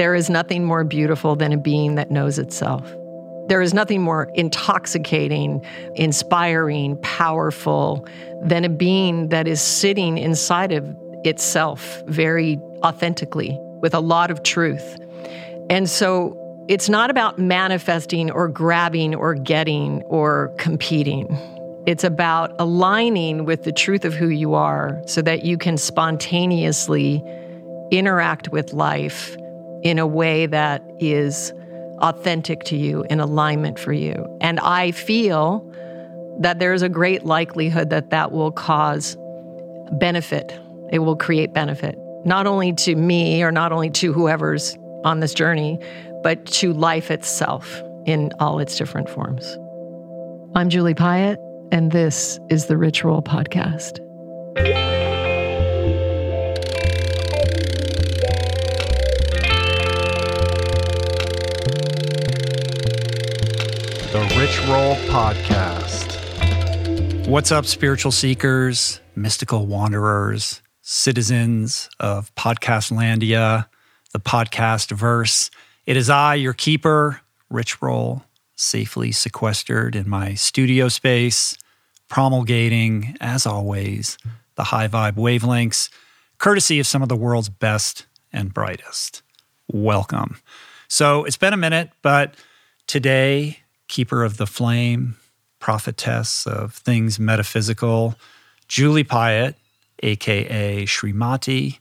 There is nothing more beautiful than a being that knows itself. There is nothing more intoxicating, inspiring, powerful than a being that is sitting inside of itself very authentically with a lot of truth. And so it's not about manifesting or grabbing or getting or competing. It's about aligning with the truth of who you are so that you can spontaneously interact with life in a way that is authentic to you, in alignment for you. And I feel that there's a great likelihood that that will cause benefit. It will create benefit, not only to me or not only to whoever's on this journey, but to life itself in all its different forms. I'm Julie Piatt, and this is the Rich Roll Podcast. Rich Roll Podcast. What's up, spiritual seekers, mystical wanderers, citizens of Podcastlandia, the podcast verse? It is I, your keeper, Rich Roll, safely sequestered in my studio space, promulgating, as always, the high vibe wavelengths, courtesy of some of the world's best and brightest. Welcome. So it's been a minute, but today, keeper of the flame, prophetess of things metaphysical, Julie Piatt, aka Srimati,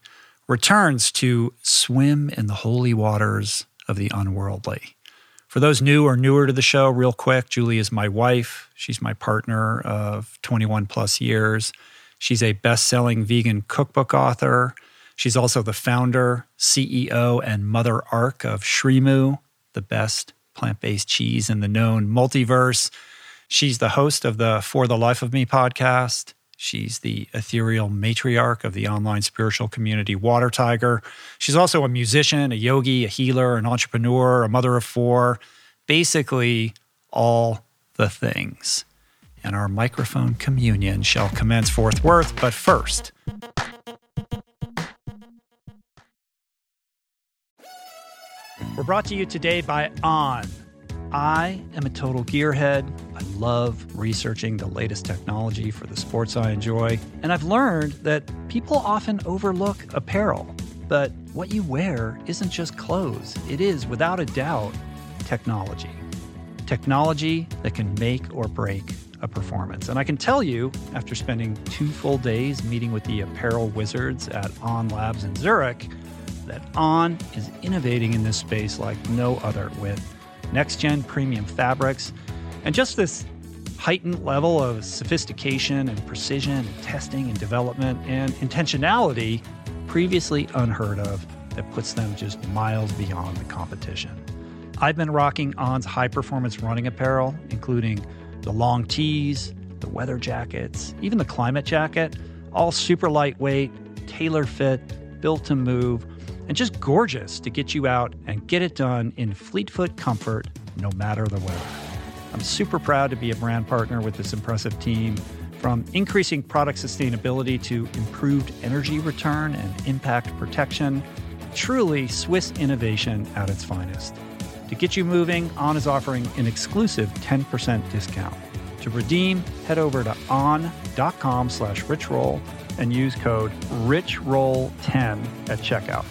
returns to swim in the holy waters of the unworldly. For those new or newer to the show, real quick, Julie is my wife. She's my partner of 21 plus years. She's a best selling vegan cookbook author. She's also the founder, CEO, and mother arc of Srimu, the best plant based cheese in the known multiverse. She's the host of the For the Life of Me podcast. She's the ethereal matriarch of the online spiritual community Water Tiger. She's also a musician, a yogi, a healer, an entrepreneur, a mother of four, basically all the things. And our microphone communion shall commence forthwith, but first, we're brought to you today by On. I am a total gearhead. I love researching the latest technology for the sports I enjoy. And I've learned that people often overlook apparel. But what you wear isn't just clothes, it is, without a doubt, technology. Technology that can make or break a performance. And I can tell you, after spending two full days meeting with the apparel wizards at On Labs in Zurich, that On is innovating in this space like no other with next gen premium fabrics, and just this heightened level of sophistication and precision and testing and development and intentionality previously unheard of that puts them just miles beyond the competition. I've been rocking On's high performance running apparel, including the long tees, the weather jackets, even the climate jacket, all super lightweight, tailor fit, built to move and just gorgeous to get you out and get it done in fleet-foot comfort no matter the weather. I'm super proud to be a brand partner with this impressive team. From increasing product sustainability to improved energy return and impact protection, truly Swiss innovation at its finest. To get you moving, On is offering an exclusive 10% discount. To redeem, head over to on.com slash richroll and use code RICHROLL10 at checkout.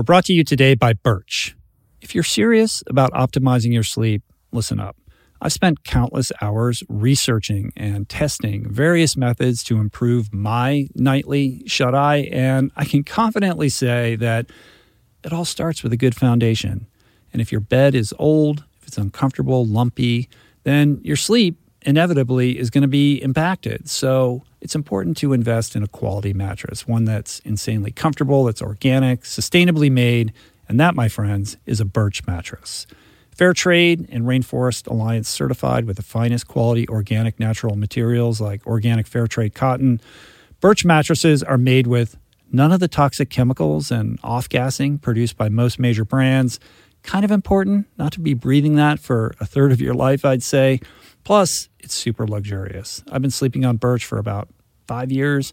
We're brought to you today by Birch. If you're serious about optimizing your sleep, listen up. I've spent countless hours researching and testing various methods to improve my nightly shut eye, and I can confidently say that it all starts with a good foundation. And if your bed is old, if it's uncomfortable, lumpy, then your sleep inevitably is going to be impacted. So it's important to invest in a quality mattress, one that's insanely comfortable, that's organic, sustainably made, and that, my friends, is a Birch mattress. Fair trade and Rainforest Alliance certified with the finest quality organic natural materials like organic fair trade cotton. Birch mattresses are made with none of the toxic chemicals and off gassing produced by most major brands. Kind of important not to be breathing that for a third of your life, I'd say. Plus, it's super luxurious. I've been sleeping on Birch for about five years,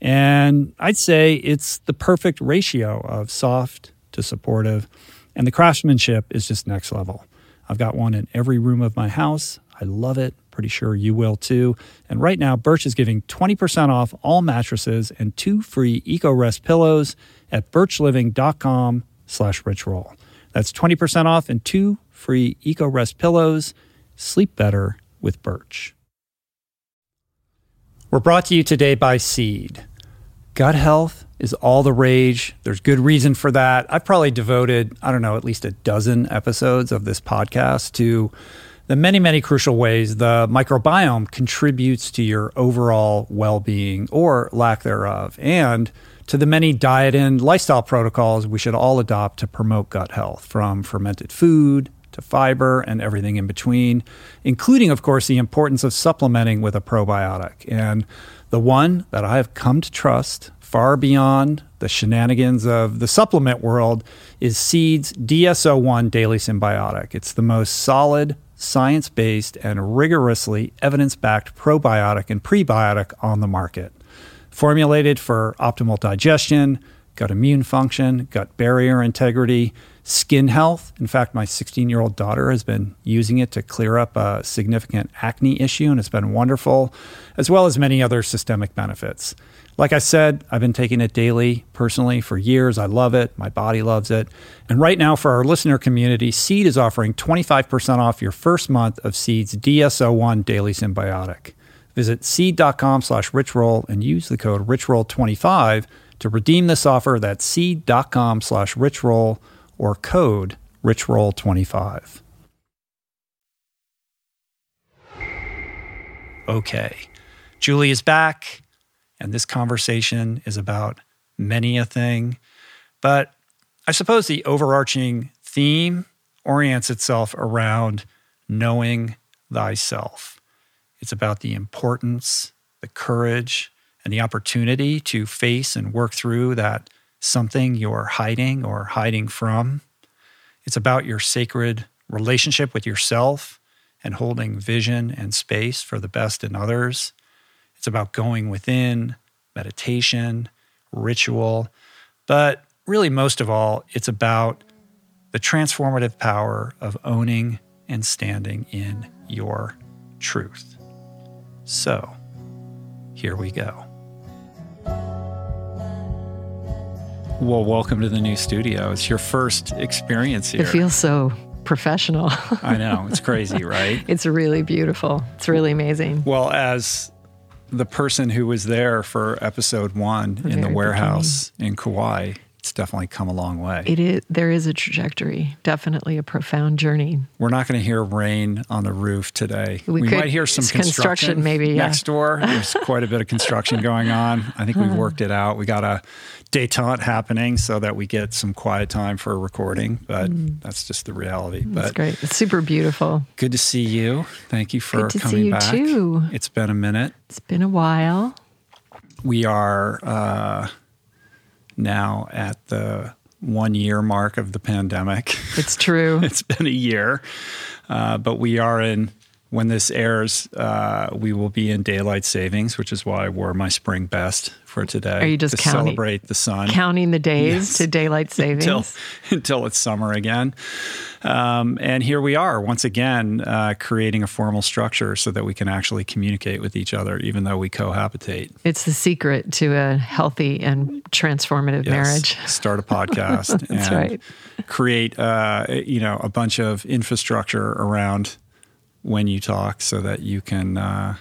And I'd say it's the perfect ratio of soft to supportive. And the craftsmanship is just next level. I've got one in every room of my house. I love it. Pretty sure you will too. And right now, Birch is giving 20% off all mattresses and two free EcoRest pillows at birchliving.com slash richroll. That's 20% off and two free EcoRest pillows. Sleep better with Birch. We're brought to you today by Seed. Gut health is all the rage. There's good reason for that. I've probably devoted, I don't know, at least a dozen episodes of this podcast to the many, many crucial ways the microbiome contributes to your overall well being or lack thereof, and to the many diet and lifestyle protocols we should all adopt to promote gut health, from fermented food to fiber and everything in between, including, of course, the importance of supplementing with a probiotic. And the one that I have come to trust far beyond the shenanigans of the supplement world is Seed's DS-01 Daily Synbiotic. It's the most solid, science based, and rigorously evidence backed probiotic and prebiotic on the market. Formulated for optimal digestion, gut immune function, gut barrier integrity, skin health. In fact, my 16 year old daughter has been using it to clear up a significant acne issue, and it's been wonderful, as well as many other systemic benefits. Like I said, I've been taking it daily personally for years. I love it. My body loves it. And right now, for our listener community, Seed is offering 25% off your first month of Seed's DS-01 Daily Synbiotic. Visit seed.com slash richroll and use the code richroll25 to redeem this offer. That's seed.com slash richroll or code richroll25. Okay, Julie is back, and this conversation is about many a thing. But I suppose the overarching theme orients itself around knowing thyself. It's about the importance, the courage, and the opportunity to face and work through that something you're hiding or hiding from. It's about your sacred relationship with yourself and holding vision and space for the best in others. It's about going within, meditation, ritual, but really, most of all, it's about the transformative power of owning and standing in your truth. So, here we go. Well, welcome to the new studio. It's your first experience here. It feels so professional. I know. It's crazy, right? it's really beautiful. It's really amazing. Well, as the person who was there for episode one in the warehouse beginning. in Kauai, it's definitely come a long way. It is. There is a trajectory. Definitely a profound journey. We're not going to hear rain on the roof today. We, we could, might hear some construction, construction, maybe yeah. next door. There's quite a bit of construction going on. I think we've worked it out. We got a detente happening so that we get some quiet time for recording. But mm. that's just the reality. That's but great. It's super beautiful. Good to see you. Thank you for good to coming see you back. Too. It's been a minute. It's been a while. We are uh, now at the one year mark of the pandemic. It's true. it's been a year, uh, but we are in. When this airs, uh, we will be in daylight savings, which is why I wore my spring best for today. Are you just to counting, celebrate the sun? Counting the days Yes. to daylight savings. until until it's summer again. Um, and here we are once again uh, creating a formal structure so that we can actually communicate with each other, even though we cohabitate. it's the secret to a healthy and transformative Yes. marriage. Start a podcast That's and right. create uh, you know a bunch of infrastructure around when you talk so that you can uh,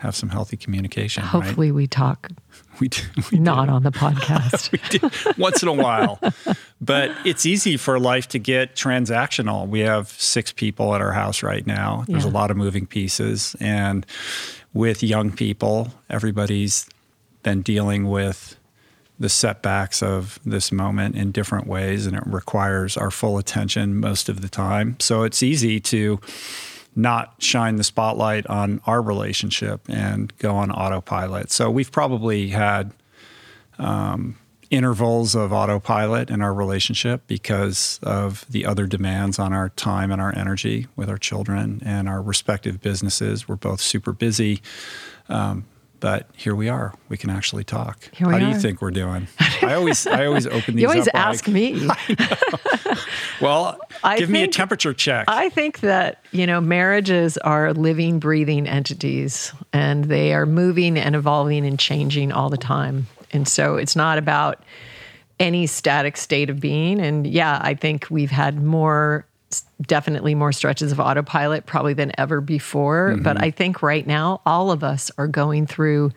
have some healthy communication. right? Hopefully, we talk we do. We not do. on the podcast. we do once in a while. But it's easy for life to get transactional. We have six people at our house right now. There's Yeah. a lot of moving pieces. And with young people, everybody's been dealing with the setbacks of this moment in different ways, and it requires our full attention most of the time. So it's easy to not shine the spotlight on our relationship and go on autopilot. So we've probably had um, intervals of autopilot in our relationship because of the other demands on our time and our energy with our children and our respective businesses. We're both super busy. Um, but here we are. We can actually talk. Here we How do you think we're doing? I always, I always open these. You always ask like, me. Well, I give me a temperature check. I think that, you know, marriages are living, breathing entities and they are moving and evolving and changing all the time. And so it's not about any static state of being. And yeah, I think we've had more, definitely more stretches of autopilot probably than ever before. But I think right now, all of us are going through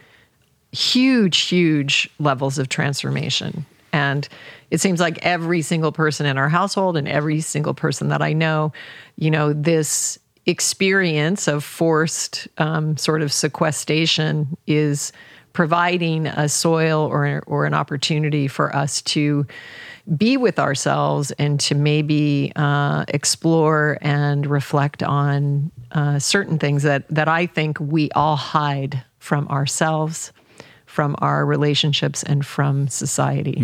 huge, huge levels of transformation. And it seems like every single person in our household and every single person that I know, you know, this experience of forced um, sort of sequestration is providing a soil or, or an opportunity for us to be with ourselves and to maybe uh, explore and reflect on uh, certain things that, that I think we all hide from ourselves, from our relationships, and from society.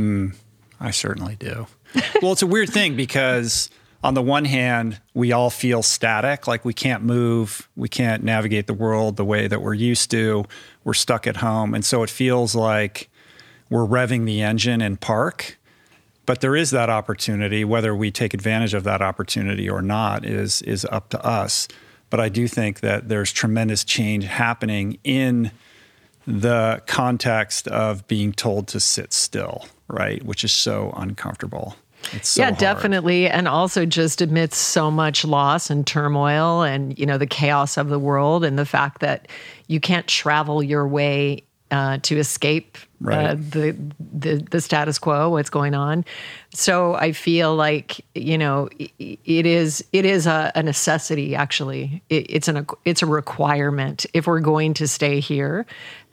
I certainly do. well, it's a weird thing because on the one hand, we all feel static, like we can't move, we can't navigate the world the way that we're used to. We're stuck at home. And so it feels like we're revving the engine in park. But there is that opportunity, whether we take advantage of that opportunity or not is is up to us. But I do think that there's tremendous change happening in the context of being told to sit still, right? Which is so uncomfortable. It's so yeah, hard. definitely. And also just amidst so much loss and turmoil and, you know, the chaos of the world and the fact that you can't travel your way uh, to escape uh, the, the the status quo, what's going on. So I feel like you know it is it is a, a necessity. Actually, it, it's an it's a requirement if we're going to stay here.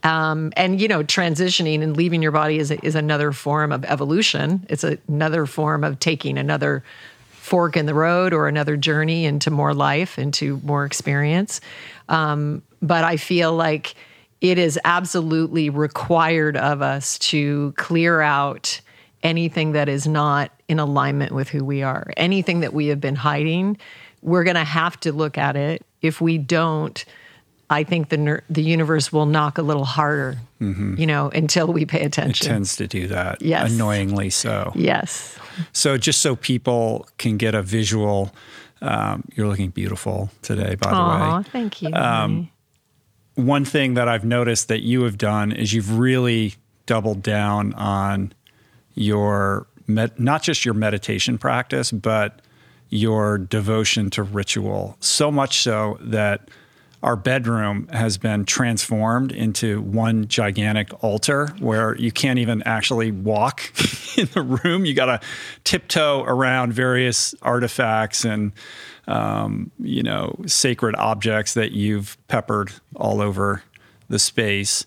Um, and you know, transitioning and leaving your body is a, is another form of evolution. It's another form of taking another fork in the road or another journey into more life, into more experience. Um, but I feel like it is absolutely required of us to clear out anything that is not in alignment with who we are. Anything that we have been hiding, we're going to have to look at it. If we don't, I think the ner- the universe will knock a little harder, you know, until we pay attention. It tends to do that. Yes. Annoyingly so. yes. So just so people can get a visual, um, you're looking beautiful today, by the Aw, way. thank you. Um, one thing that I've noticed that you have done is you've really doubled down on your med- not just your meditation practice, but your devotion to ritual. So much so that our bedroom has been transformed into one gigantic altar where you can't even actually walk in the room. You got to tiptoe around various artifacts and um, you know sacred objects that you've peppered all over the space.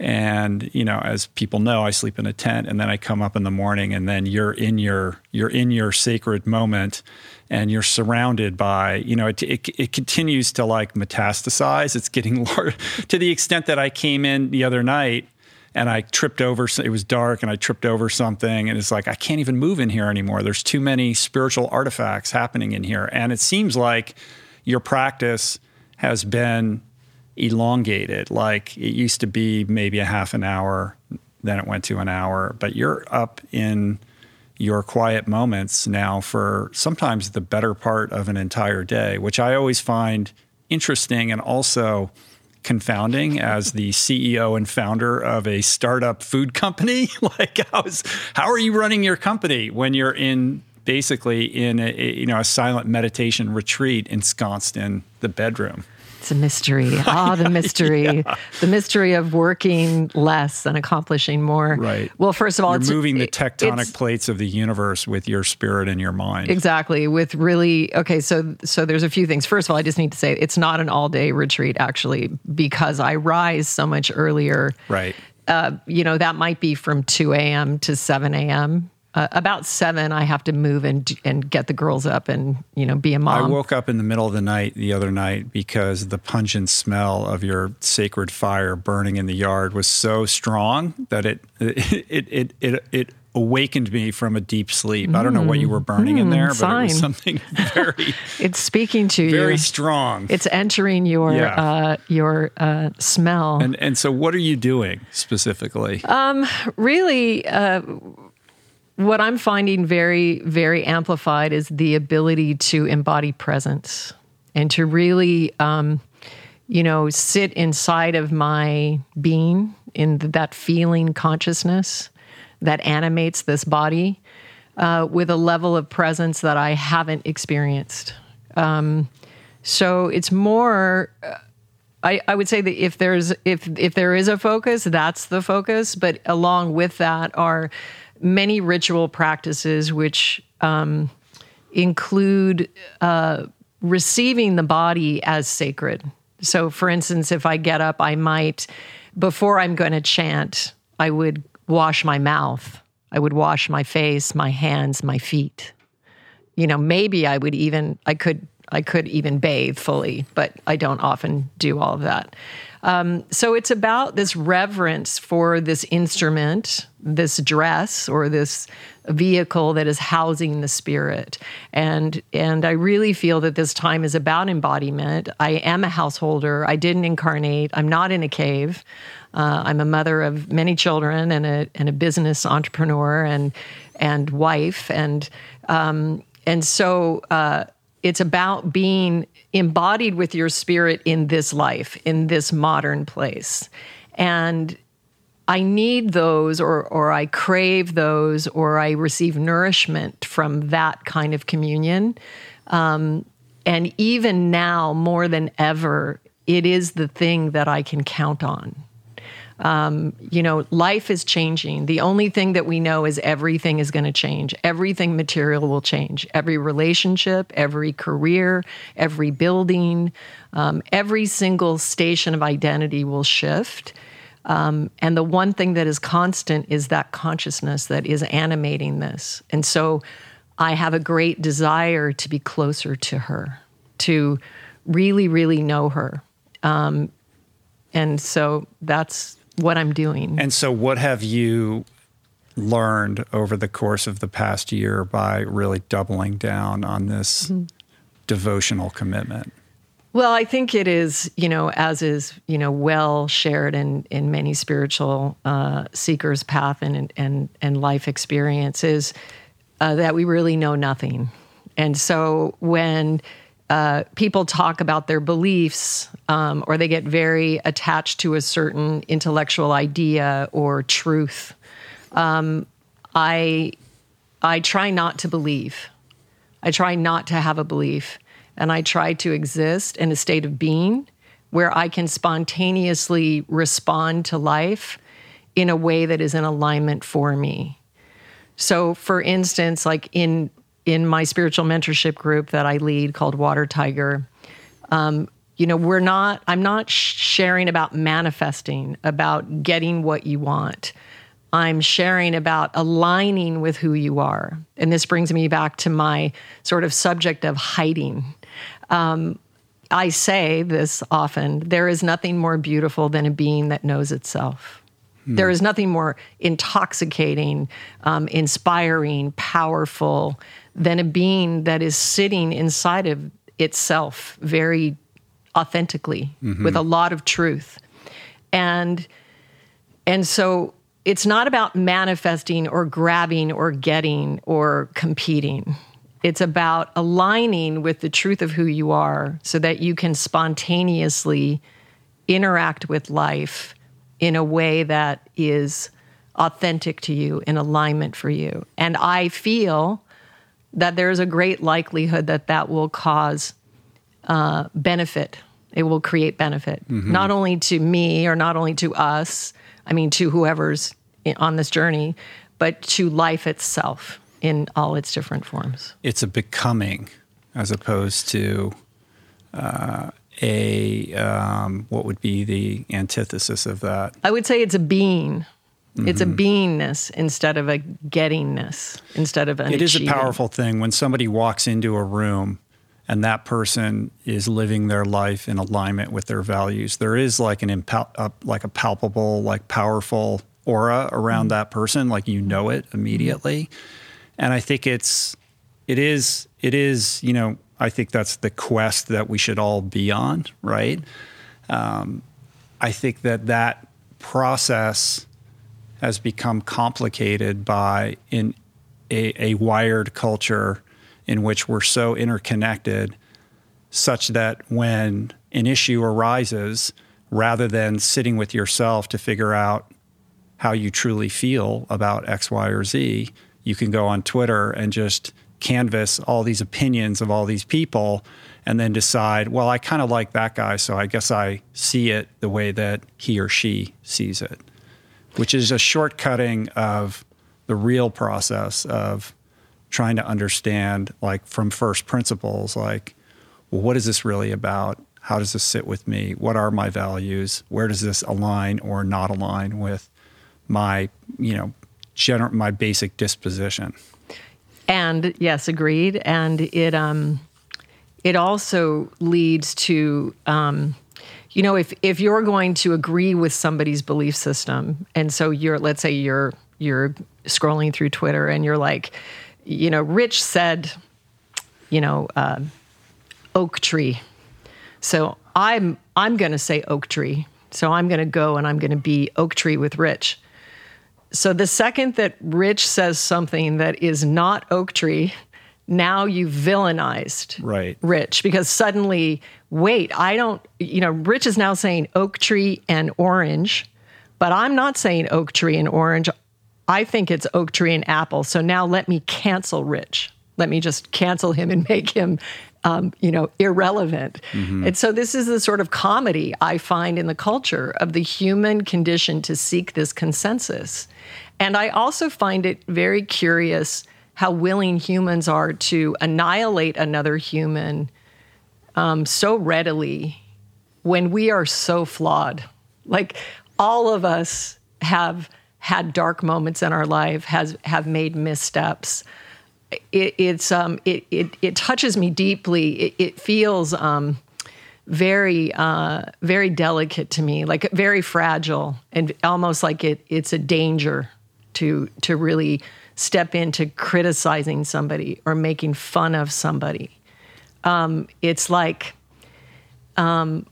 And you know, as people know, I sleep in a tent, and then I come up in the morning, and then you're in your you're in your sacred moment, and you're surrounded by you know it it, it continues to like metastasize. It's getting large to the extent that I came in the other night and I tripped over. It was dark, and I tripped over something, and it's like I can't even move in here anymore. There's too many spiritual artifacts happening in here, and it seems like your practice has been elongated. Like it used to be maybe a half an hour, then it went to an hour, but you're up in your quiet moments now for sometimes the better part of an entire day, which I always find interesting and also confounding as the CEO and founder of a startup food company. like, how, is, how are you running your company when you're in basically in a, you know a silent meditation retreat ensconced in the bedroom? It's a mystery. Ah, the mystery. The mystery of working less and accomplishing more. Right. Well, first of all, You're it's moving the tectonic plates of the universe with your spirit and your mind. Exactly. With really okay, so so there's a few things. First of all, I just need to say it's not an all day retreat actually because I rise so much earlier. Right. Uh, you know that might be from 2 a.m. to 7 a.m. Uh, about seven, I have to move and and get the girls up and you know be a mom. I woke up in the middle of the night the other night because the pungent smell of your sacred fire burning in the yard was so strong that it it it it it, it awakened me from a deep sleep. I don't know what you were burning Mm, in there, but sign. it was something very, It's speaking to very you. Very strong. It's entering your Yeah. uh, your uh, smell. and and so, what are you doing specifically? Uh, really, uh, what I'm finding very, very amplified is the ability to embody presence and to really, um, you know, sit inside of my being in that feeling consciousness that animates this body uh, with a level of presence that I haven't experienced. Um, so it's more. uh, I, I would say that if there's if if there is a focus, that's the focus. But along with that are many ritual practices which um, include uh, receiving the body as sacred. So, for instance, if I get up, I might before I'm going to chant, I would wash my mouth. I would wash my face, my hands, my feet you know maybe i would even i could i could even bathe fully but i don't often do all of that um, so it's about this reverence for this instrument this dress or this vehicle that is housing the spirit. And and i really feel that this time is about embodiment. I am a householder. I didn't incarnate. I'm not in a cave. Uh, I'm a mother of many children and a and a business entrepreneur and and wife. And um, and so uh, it's about being embodied with your spirit in this life in this modern place. And I need those or or I crave those or I receive nourishment from that kind of communion. Um, and even now more than ever it is the thing that I can count on you know, life is changing. The only thing that we know is everything is going to change. Everything material will change. Every relationship, every career, every building, um, every single station of identity will shift. Um, and the one thing that is constant is that consciousness that is animating this. And so I have a great desire to be closer to her, to really, really know her. Um, and so that's what I'm doing. And so, what have you learned over the course of the past year by really doubling down on this Mm-hmm. devotional commitment? Well, I think it is, you know, as is, you know, well shared in in many spiritual uh, seekers' path and and and life experiences uh, that we really know nothing, and so when uh, people talk about their beliefs um, or they get very attached to a certain intellectual idea or truth, um, I I try not to believe. I try not to have a belief, and I try to exist in a state of being where I can spontaneously respond to life in a way that is in alignment for me. So, for instance, like in in my spiritual mentorship group that I lead called Water Tiger, um, you know, we're not. I'm not sharing about manifesting, about getting what you want. I'm sharing about aligning with who you are, and this brings me back to my sort of subject of hiding. Um, I say this often: there is nothing more beautiful than a being that knows itself. There is nothing more intoxicating, um, inspiring, powerful than a being that is sitting inside of itself very authentically mm-hmm. with a lot of truth. And and so it's not about manifesting or grabbing or getting or competing. It's about aligning with the truth of who you are so that you can spontaneously interact with life in a way that is authentic to you, in alignment for you. And I feel that there's a great likelihood that that will cause uh, benefit. It will create benefit, not only to me or not only to us, I mean, to whoever's on this journey, but to life itself in all its different forms. It's a becoming as opposed to uh, a um, what would be the antithesis of that. I would say it's a being. It's a beingness instead of a gettingness, instead of an It is a powerful thing when somebody walks into a room and that person is living their life in alignment with their values. There is like an impal- uh, like a palpable, like powerful aura around mm. that person, like you know it immediately. And I think it's it is it is you know I think that's the quest that we should all be on, right? Um, I think that that process has become complicated by in a, a wired culture in which we're so interconnected, such that when an issue arises, rather than sitting with yourself to figure out how you truly feel about X, Y, or Z, you can go on Twitter and just canvas all these opinions of all these people and then decide, well, I kind of like that guy, so I guess I see it the way that he or she sees it, which is a shortcutting of the real process of trying to understand, like from first principles, like, well, what is this really about? How does this sit with me? What are my values? Where does this align or not align with my, you know, gener- my basic disposition? And yes, agreed. And it um, it also leads to um, you know if if you're going to agree with somebody's belief system, and so you're let's say you're you're scrolling through Twitter and you're like, you know, Rich said, you know, uh, oak tree. So I'm I'm going to say oak tree. So I'm going to go and I'm going to be oak tree with Rich. So the second that Rich says something that is not oak tree, now you've villainized right. Rich because suddenly, wait, I don't, you know, Rich is now saying oak tree and orange, but I'm not saying oak tree and orange. I think it's oak tree and apple. So now let me cancel Rich. Let me just cancel him and make him um, you know, irrelevant. Mm-hmm. And so this is the sort of comedy I find in the culture of the human condition to seek this consensus. And I also find it very curious how willing humans are to annihilate another human um, so readily when we are so flawed. Like all of us have had dark moments in our life, has have made missteps it, it's um, it, it it touches me deeply. It, it feels um, very uh, very delicate to me, like very fragile, and almost like it it's a danger to to really step into criticizing somebody or making fun of somebody. Um, it's like um,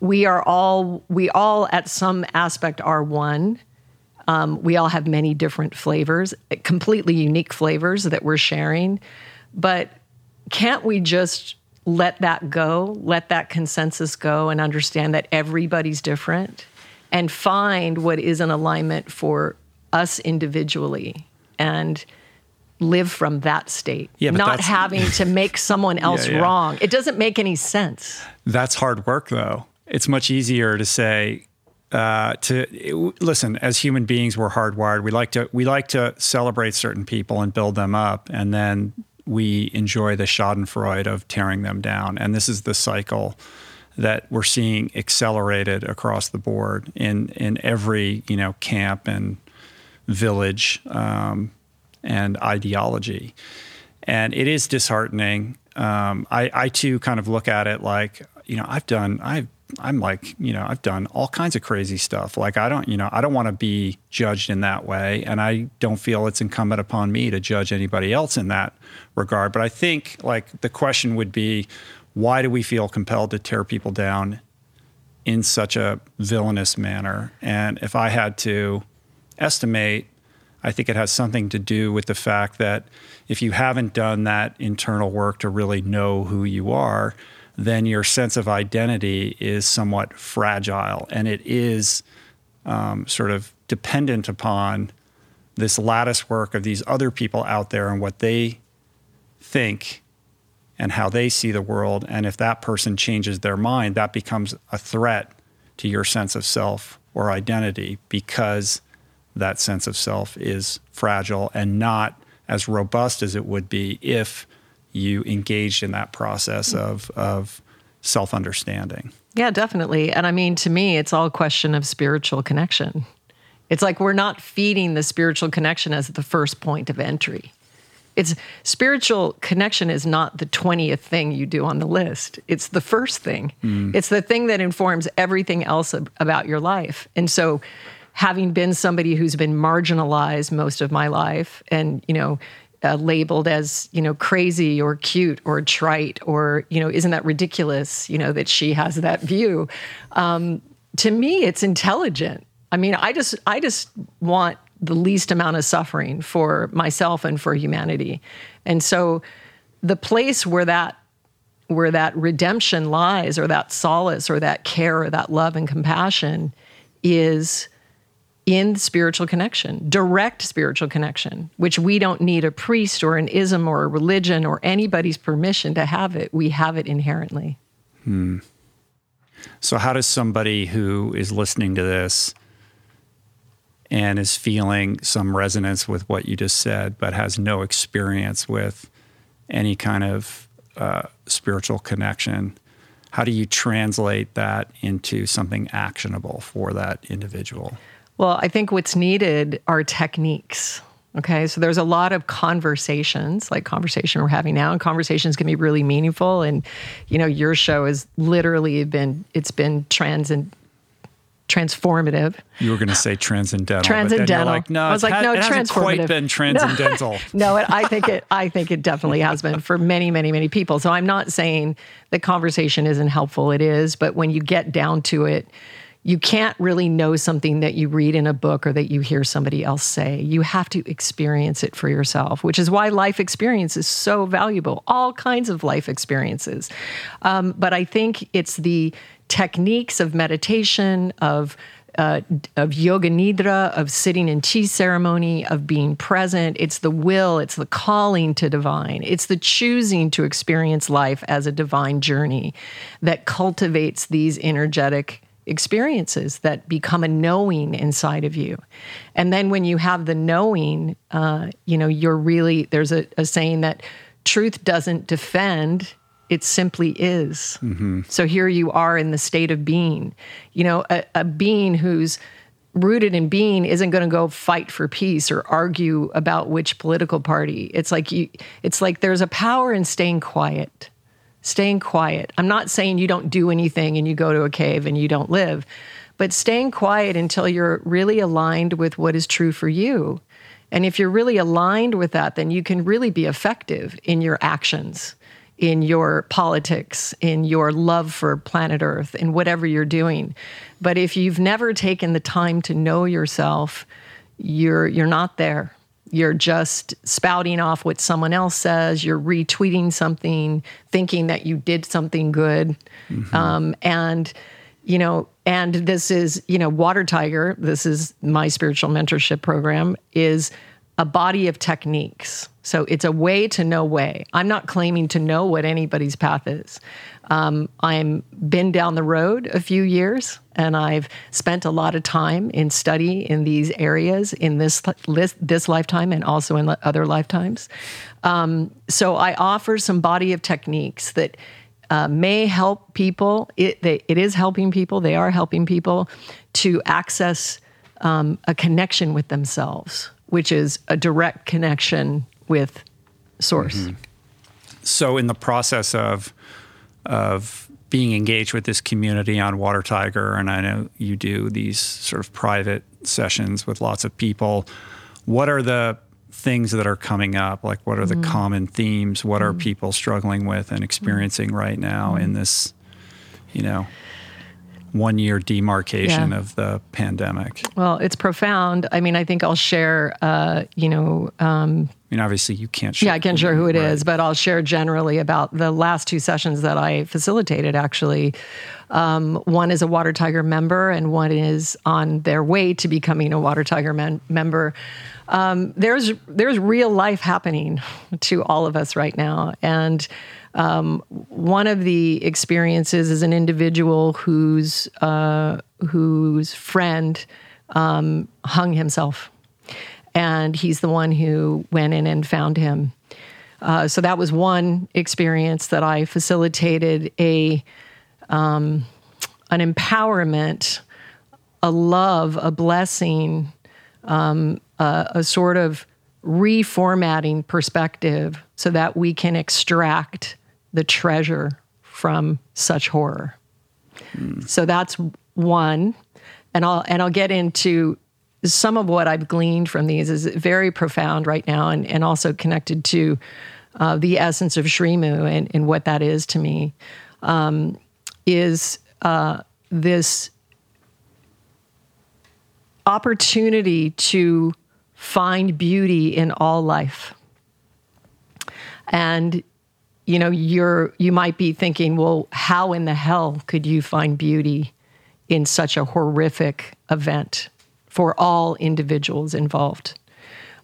we are all we all at some aspect are one um, we all have many different flavors, completely unique flavors that we're sharing. But can't we just let that go, let that consensus go, and understand that everybody's different and find what is an alignment for us individually and live from that state, yeah, not having to make someone else yeah, yeah. wrong. It doesn't make any sense. That's hard work, though. It's much easier to say, uh, to listen as human beings we're hardwired we like to we like to celebrate certain people and build them up and then we enjoy the schadenfreude of tearing them down and this is the cycle that we're seeing accelerated across the board in in every you know camp and village um, and ideology and it is disheartening um, I, I too kind of look at it like you know I've done I've I'm like, you know, I've done all kinds of crazy stuff. Like I don't, you know, I don't want to be judged in that way, and I don't feel it's incumbent upon me to judge anybody else in that regard. But I think like the question would be, why do we feel compelled to tear people down in such a villainous manner? And if I had to estimate, I think it has something to do with the fact that if you haven't done that internal work to really know who you are, then your sense of identity is somewhat fragile and it is um, sort of dependent upon this lattice work of these other people out there and what they think and how they see the world. And if that person changes their mind, that becomes a threat to your sense of self or identity because that sense of self is fragile and not as robust as it would be if you engaged in that process of, of self understanding. Yeah, definitely. And I mean, to me, it's all a question of spiritual connection. It's like we're not feeding the spiritual connection as the first point of entry. It's spiritual connection is not the 20th thing you do on the list. It's the first thing. Mm. It's the thing that informs everything else about your life. And so having been somebody who's been marginalized most of my life and, you know, uh, labeled as you know crazy or cute or trite or you know isn't that ridiculous you know that she has that view? Um, to me it's intelligent. I mean i just i just want the least amount of suffering for myself and for humanity. And so the place where that where that redemption lies or that solace or that care or that love and compassion is in spiritual connection, direct spiritual connection, which we don't need a priest or an ism or a religion or anybody's permission to have it. We have it inherently. Hmm. So, how does somebody who is listening to this and is feeling some resonance with what you just said, but has no experience with any kind of uh, spiritual connection, how do you translate that into something actionable for that individual? Well, I think what's needed are techniques. Okay, so there's a lot of conversations, like conversation we're having now, and conversations can be really meaningful. And you know, your show has literally been it's been trans and transformative. You were going to say transcendental. Transcendental. Like, no, I was like, no, it hasn't quite been transcendental. No, no it, I think it. I think it definitely has been for many, many, many people. So I'm not saying the conversation isn't helpful. It is, but when you get down to it, you can't really know something that you read in a book or that you hear somebody else say. You have to experience it for yourself, which is why life experience is so valuable. All kinds of life experiences, um, but I think it's the techniques of meditation, of uh, of yoga nidra, of sitting in tea ceremony, of being present. It's the will, it's the calling to divine, it's the choosing to experience life as a divine journey that cultivates these energetic experiences that become a knowing inside of you. And then when you have the knowing, uh, you know, you're really, there's a, a saying that truth doesn't defend it simply is. Mm-hmm. So here you are in the state of being. You know, a, a being who's rooted in being isn't going to go fight for peace or argue about which political party. It's like you it's like there's a power in staying quiet. Staying quiet. I'm not saying you don't do anything and you go to a cave and you don't live, but staying quiet until you're really aligned with what is true for you. And if you're really aligned with that, then you can really be effective in your actions in your politics, in your love for planet Earth, in whatever you're doing. But if you've never taken the time to know yourself, you're you're not there. You're just spouting off what someone else says. You're retweeting something, thinking that you did something good, mm-hmm. um, and you know. And this is, you know, Water Tiger. This is my spiritual mentorship program. Is a body of techniques. So it's a way to know way. I'm not claiming to know what anybody's path is. Um, I'm been down the road a few years, and I've spent a lot of time in study in these areas in this this lifetime and also in other lifetimes. Um, so I offer some body of techniques that uh, may help people. It, they, it is helping people. They are helping people to access um, a connection with themselves which is a direct connection with source. Mm-hmm. So, in the process of of being engaged with this community on Water Tiger, and I know you do these sort of private sessions with lots of people. What are the things that are coming up? Like, what are the mm. common themes? What mm. are people struggling with and experiencing right now in this, you know, one year demarcation yeah. of the pandemic? Well, it's profound. I mean, I think I'll share, uh, you know, um, I mean, obviously, you can't share. Yeah, I can't share who it right. is, but I'll share generally about the last two sessions that I facilitated, actually. Um, one is a Water Tiger member, and one is on their way to becoming a Water Tiger men- member. Um, there's, there's real life happening to all of us right now. And um, one of the experiences is an individual whose uh, whose friend um, hung himself, and he's the one who went in and found him. Uh, so that was one experience that I facilitated a um, an empowerment, a love, a blessing, um, a, a sort of reformatting perspective so that we can extract the treasure from such horror. Mm. So that's one. And I'll and I'll get into some of what I've gleaned from these is very profound right now and, and also connected to uh, the essence of Srimu and, and what that is to me um, is uh, this opportunity to find beauty in all life. And you know, you're you might be thinking, well, how in the hell could you find beauty in such a horrific event for all individuals involved?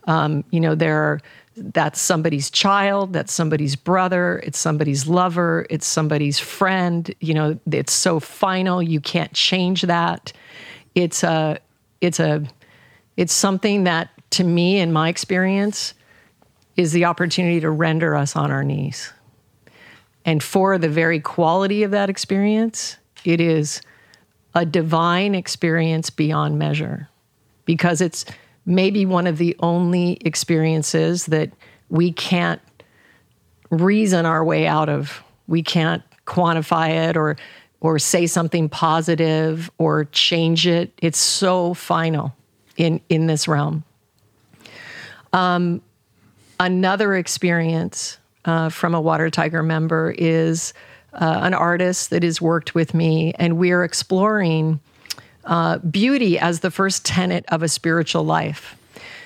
Um, you know, there are that's somebody's child, that's somebody's brother, it's somebody's lover, it's somebody's friend. You know, it's so final, you can't change that. It's a, it's a, it's something that, to me, in my experience, is the opportunity to render us on our knees. And for the very quality of that experience, it is a divine experience beyond measure because it's maybe one of the only experiences that we can't reason our way out of. We can't quantify it or or say something positive or change it. It's so final in in this realm. Um, another experience uh, from a Water Tiger member is uh, an artist that has worked with me, and we're exploring uh, beauty as the first tenet of a spiritual life.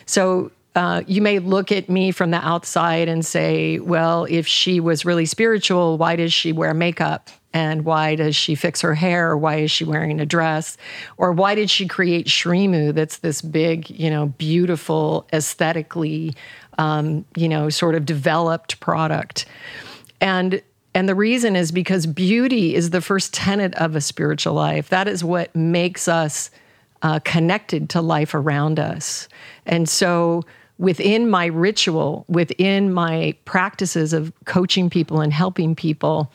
So uh, you may look at me from the outside and say, well, if she was really spiritual, why does she wear makeup? And why does she fix her hair? Why is she wearing a dress? Or why did she create Srimu that's this big, you know, beautiful, aesthetically, um, you know, sort of developed product? And and the reason is because beauty is the first tenet of a spiritual life. That is what makes us uh, connected to life around us. And so, within my ritual, within my practices of coaching people and helping people,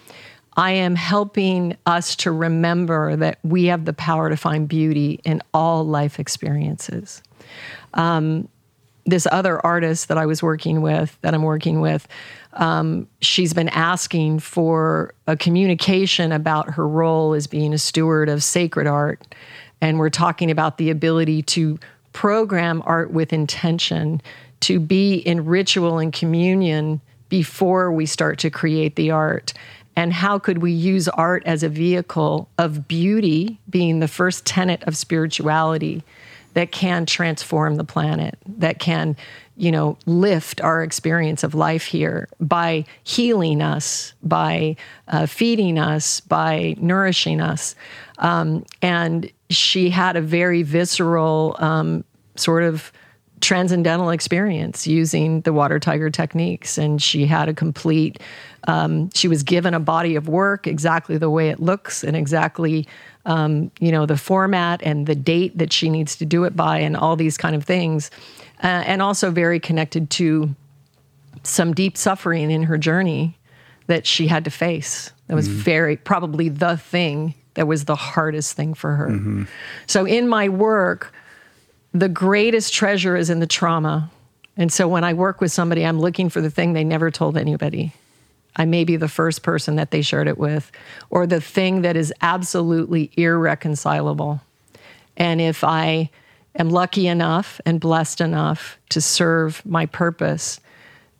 I am helping us to remember that we have the power to find beauty in all life experiences. Um, this other artist that I was working with, that I'm working with, um, she's been asking for a communication about her role as being a steward of sacred art. And we're talking about the ability to program art with intention, to be in ritual and communion before we start to create the art. And how could we use art as a vehicle of beauty, being the first tenet of spirituality, that can transform the planet, that can you know, lift our experience of life here by healing us, by uh, feeding us, by nourishing us. Um, and she had a very visceral um, sort of transcendental experience using the water tiger techniques. And she had a complete, um, she was given a body of work exactly the way it looks and exactly. Um, you know the format and the date that she needs to do it by and all these kind of things uh, and also very connected to some deep suffering in her journey that she had to face. That was mm-hmm. very, probably the thing that was the hardest thing for her. Mm-hmm. So in my work, the greatest treasure is in the trauma. And so when I work with somebody, I'm looking for the thing they never told anybody. I may be the first person that they shared it with, or the thing that is absolutely irreconcilable. And if I am lucky enough and blessed enough to serve my purpose,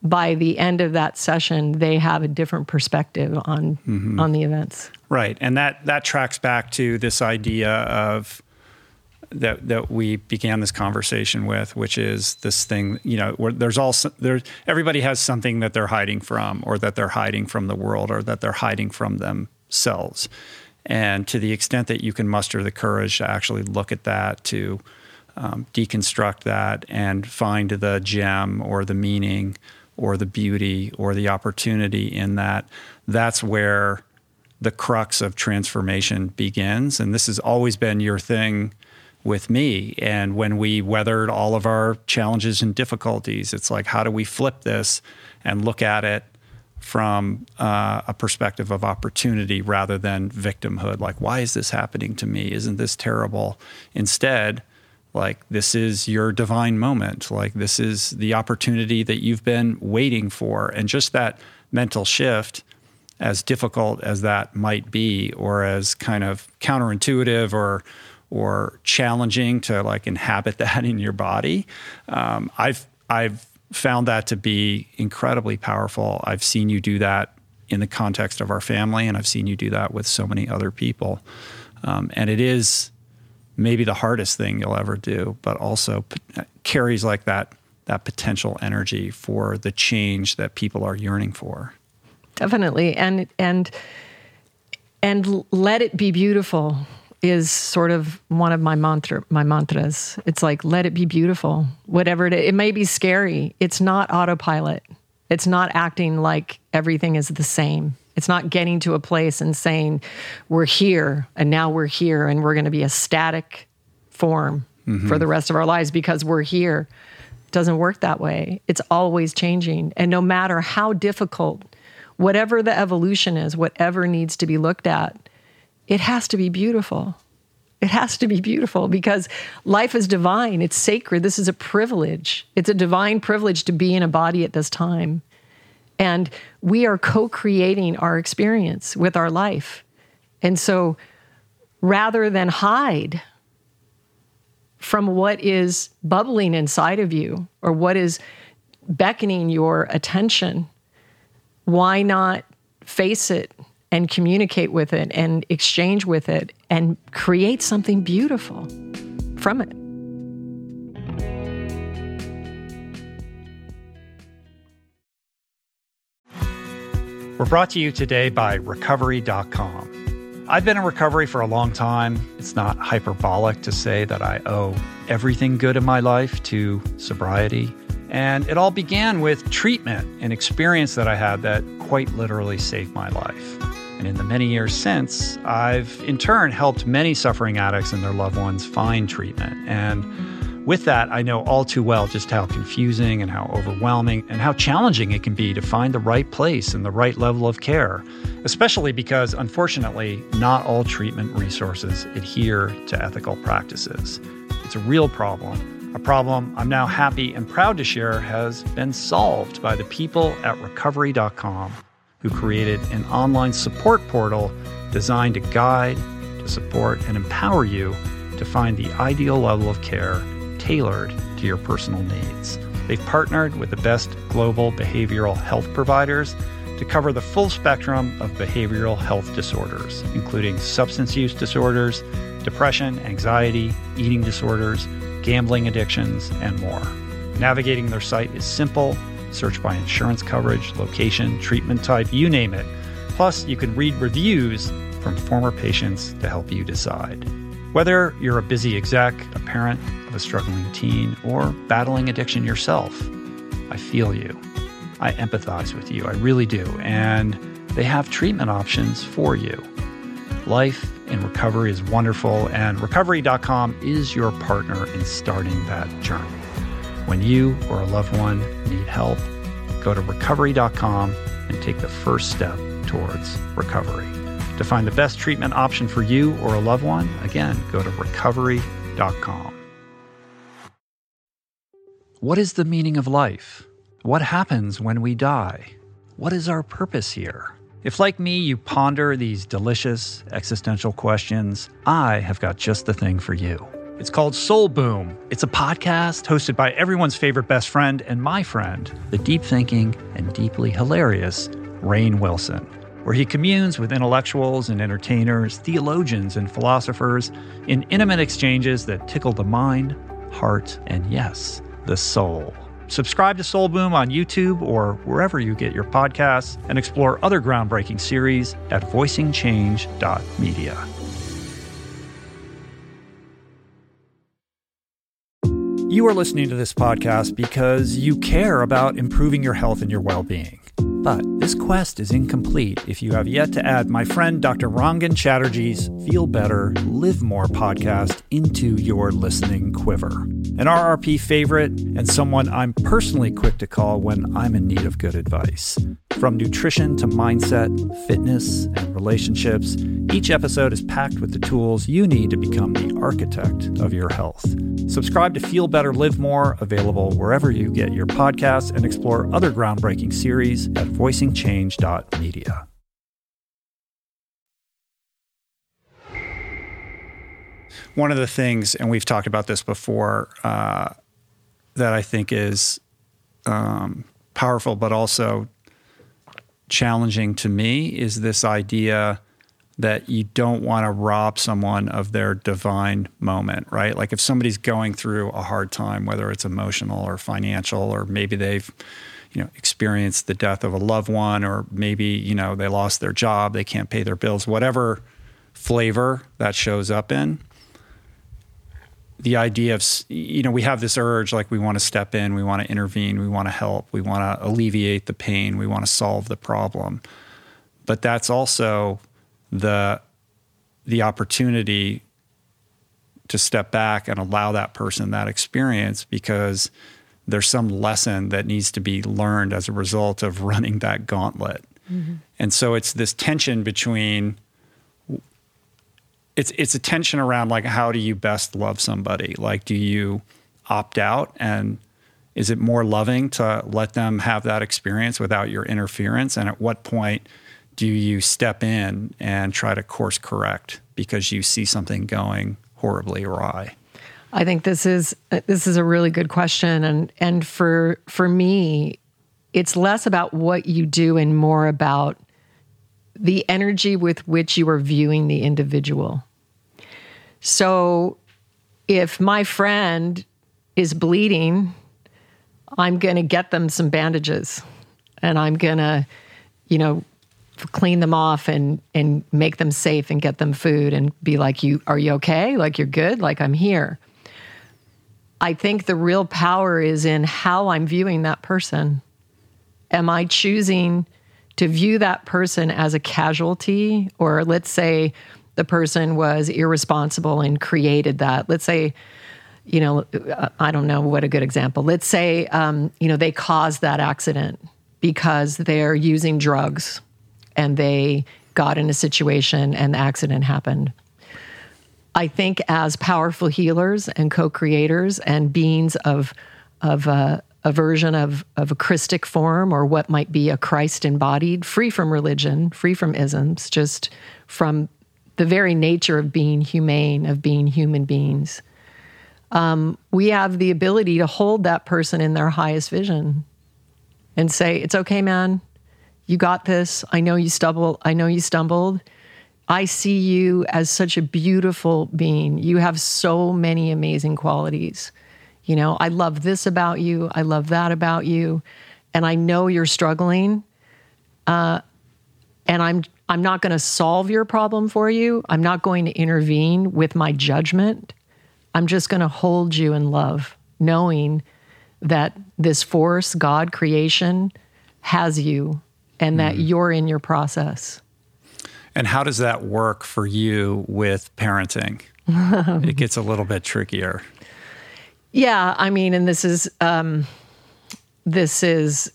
by the end of that session, they have a different perspective on mm-hmm. on the events. Right, and that that tracks back to this idea of that that we began this conversation with, which is this thing. You know, where there's all there. Everybody has something that they're hiding from, or that they're hiding from the world, or that they're hiding from themselves. And to the extent that you can muster the courage to actually look at that, to um, deconstruct that and find the gem or the meaning or the beauty or the opportunity in that, that's where the crux of transformation begins. And this has always been your thing with me. And when we weathered all of our challenges and difficulties, it's like, how do we flip this and look at it from uh, a perspective of opportunity rather than victimhood? Like, why is this happening to me? Isn't this terrible? Instead, like this is your divine moment like this is the opportunity that you've been waiting for and just that mental shift as difficult as that might be or as kind of counterintuitive or or challenging to like inhabit that in your body. Um, I've I've found that to be incredibly powerful. I've seen you do that in the context of our family, and I've seen you do that with so many other people. Um, and it is maybe the hardest thing you'll ever do, but also p- carries like that that potential energy for the change that people are yearning for. Definitely, and and and let it be beautiful is sort of one of my mantra my mantras. It's like let it be beautiful. Whatever it is. It may be scary. It's not autopilot. It's not acting like everything is the same. It's not getting to a place and saying we're here and now we're here and we're going to be a static form mm-hmm. for the rest of our lives because we're here. It doesn't work that way. It's always changing. And no matter how difficult whatever the evolution is, whatever needs to be looked at, it has to be beautiful. It has to be beautiful because life is divine. It's sacred. This is a privilege. It's a divine privilege to be in a body at this time. And we are co creating our experience with our life. And so rather than hide from what is bubbling inside of you or what is beckoning your attention, why not face it and communicate with it and exchange with it and create something beautiful from it. We're brought to you today by Recovery.com. I've been in recovery for a long time. It's not hyperbolic to say that I owe everything good in my life to sobriety. And it all began with treatment, an experience that I had that quite literally saved my life. And in the many years since, I've in turn helped many suffering addicts and their loved ones find treatment. And with that, I know all too well just how confusing and how overwhelming and how challenging it can be to find the right place and the right level of care, especially because, unfortunately, not all treatment resources adhere to ethical practices. It's a real problem, a problem I'm now happy and proud to share has been solved by the people at recovery.com who created an online support portal designed to guide, to support, and empower you to find the ideal level of care tailored to your personal needs. They've partnered with the best global behavioral health providers to cover the full spectrum of behavioral health disorders, including substance use disorders, depression, anxiety, eating disorders, gambling addictions, and more. Navigating their site is simple Search by insurance coverage, location, treatment type, you name it. Plus, you can read reviews from former patients to help you decide. Whether you're a busy exec, a parent of a struggling teen, or battling addiction yourself, I feel you. I empathize with you. I really do. And they have treatment options for you. Life in recovery is wonderful, and recovery.com is your partner in starting that journey. When you or a loved one need help, go to recovery.com and take the first step towards recovery. To find the best treatment option for you or a loved one, again, go to recovery.com. What is the meaning of life? What happens when we die? What is our purpose here? If, like me, you ponder these delicious existential questions, I have got just the thing for you. It's called Soul Boom. It's a podcast hosted by everyone's favorite best friend and my friend, the deep thinking and deeply hilarious Rainn Wilson, where he communes with intellectuals and entertainers, theologians and philosophers in intimate exchanges that tickle the mind, heart, and yes, the soul. Subscribe to Soul Boom on YouTube or wherever you get your podcasts and explore other groundbreaking series at voicingchange.media. You are listening to this podcast because you care about improving your health and your well being. But this quest is incomplete if you have yet to add my friend Dr. Rangan Chatterjee's Feel Better, Live More podcast into your listening quiver. An RRP favorite and someone I'm personally quick to call when I'm in need of good advice. From nutrition to mindset, fitness, and relationships, each episode is packed with the tools you need to become the architect of your health. Subscribe to Feel Better, Live More, available wherever you get your podcasts, and explore other groundbreaking series at voicingchange.media. One of the things, and we've talked about this before, uh, that I think is um, powerful, but also challenging to me is this idea that you don't want to rob someone of their divine moment, right? Like if somebody's going through a hard time, whether it's emotional or financial, or maybe they've you know experienced the death of a loved one or maybe you know they lost their job they can't pay their bills whatever flavor that shows up in the idea of you know we have this urge like we want to step in we want to intervene we want to help we want to alleviate the pain we want to solve the problem but that's also the the opportunity to step back and allow that person that experience because there's some lesson that needs to be learned as a result of running that gauntlet. Mm-hmm. And so it's this tension between it's it's a tension around like how do you best love somebody? Like do you opt out and is it more loving to let them have that experience without your interference and at what point do you step in and try to course correct because you see something going horribly awry? I think this is this is a really good question, and and for for me, it's less about what you do and more about the energy with which you are viewing the individual. So, if my friend is bleeding, I'm going to get them some bandages, and I'm going to, you know, clean them off and and make them safe and get them food and be like you are you okay like you're good like i'm here I think the real power is in how I'm viewing that person. Am I choosing to view that person as a casualty? Or let's say the person was irresponsible and created that. Let's say, you know, I don't know what a good example. Let's say, um, you know, they caused that accident because they're using drugs and they got in a situation and the accident happened. I think as powerful healers and co-creators and beings of of a, a version of of a Christic form or what might be a Christ embodied, free from religion, free from isms, just from the very nature of being humane, of being human beings. Um, we have the ability to hold that person in their highest vision and say, "It's okay, man. You got this. I know you stumbled. I know you stumbled." I see you as such a beautiful being. You have so many amazing qualities. You know, I love this about you. I love that about you. And I know you're struggling. Uh, and I'm I'm not going to solve your problem for you. I'm not going to intervene with my judgment. I'm just going to hold you in love, knowing that this force, God, creation, has you and that mm. you're in your process. And how does that work for you with parenting? it gets a little bit trickier. Yeah, I mean, and this is um, this is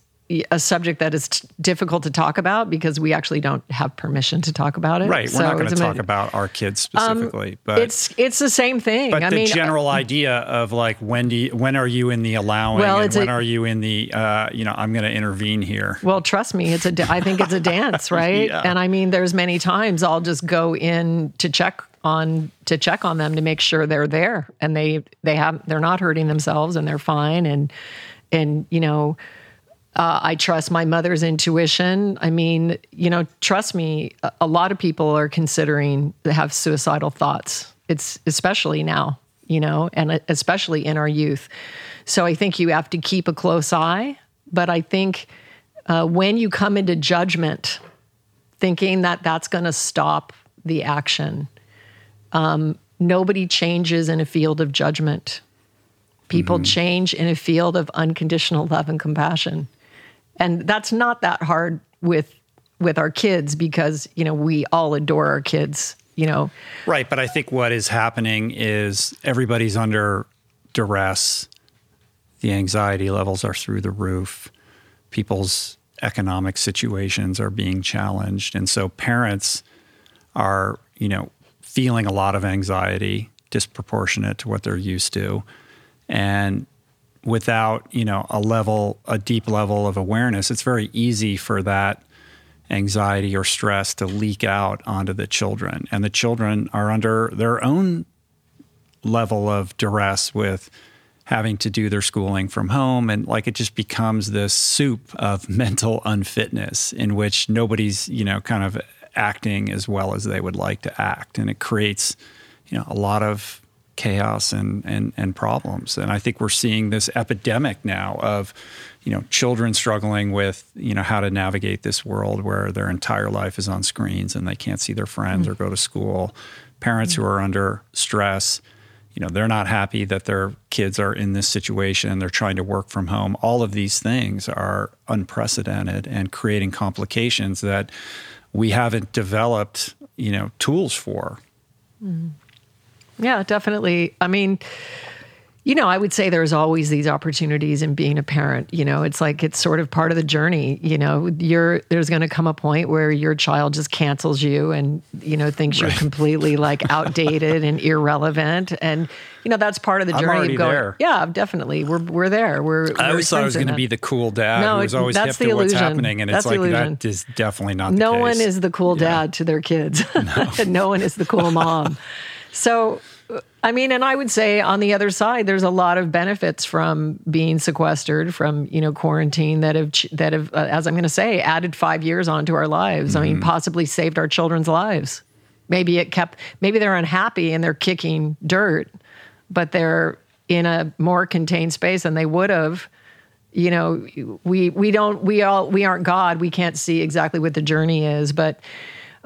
a subject that is t- difficult to talk about because we actually don't have permission to talk about it. Right. We're not going to talk about our kids um, specifically, um, but it's it's the same thing. But I the mean, general uh, idea of like when do you, when are you in the allowing well, and when a, are you in the uh, you know I'm going to intervene here. Well, trust me, it's a I think it's a dance, right? yeah. And I mean, there's many times I'll just go in to check on to check on them to make sure they're there and they they have they're not hurting themselves and they're fine and and you know uh, I trust my mother's intuition. I mean, you know, trust me, a, lot of people are considering to have suicidal thoughts. It's especially now, you know, and especially in our youth. So I think you have to keep a close eye. But I think uh, when you come into judgment, thinking that that's going to stop the action, um, nobody changes in a field of judgment. People mm-hmm. change in a field of unconditional love and compassion and that's not that hard with with our kids because you know we all adore our kids you know? Right but i think what is happening is everybody's under duress. The anxiety levels are through the roof. People's economic situations are being challenged. And so parents are you know feeling a lot of anxiety disproportionate to what they're used to. And without you know a level a deep level of awareness it's very easy for that anxiety or stress to leak out onto the children. And the children are under their own level of duress with having to do their schooling from home. And like it just becomes this soup of mental unfitness in which nobody's you know kind of acting as well as they would like to act. And it creates you know a lot of chaos and and and problems and i think we're seeing this epidemic now of you know children struggling with you know how to navigate this world where their entire life is on screens and they can't see their friends mm-hmm. or go to school parents mm-hmm. who are under stress you know they're not happy that their kids are in this situation they're trying to work from home all of these things are unprecedented and creating complications that we haven't developed you know tools for mm. Yeah definitely i mean you know, I would say there's always these opportunities in being a parent. You know, it's like it's sort of part of the journey. You know, you're there's going to come a point where your child just cancels you and you know thinks right. you're completely like outdated and irrelevant, and you know that's part of the journey of going. There. Yeah, definitely, we're we're there. We're. I always thought I was going to be the cool dad no, who was always hip to what's happening, and that's it's like that is definitely not. No one is the cool dad yeah. to their kids. No. no one is the cool mom. So I mean, and I would say on the other side, there's a lot of benefits from being sequestered, from you know quarantine that have that have, uh, as I'm going to say, added five years onto our lives. Mm-hmm. I mean, mm-hmm. possibly saved our children's lives. Maybe it kept. Maybe they're unhappy and they're kicking dirt, but they're in a more contained space than they would have. You know, we we don't we all we aren't God. We can't see exactly what the journey is, but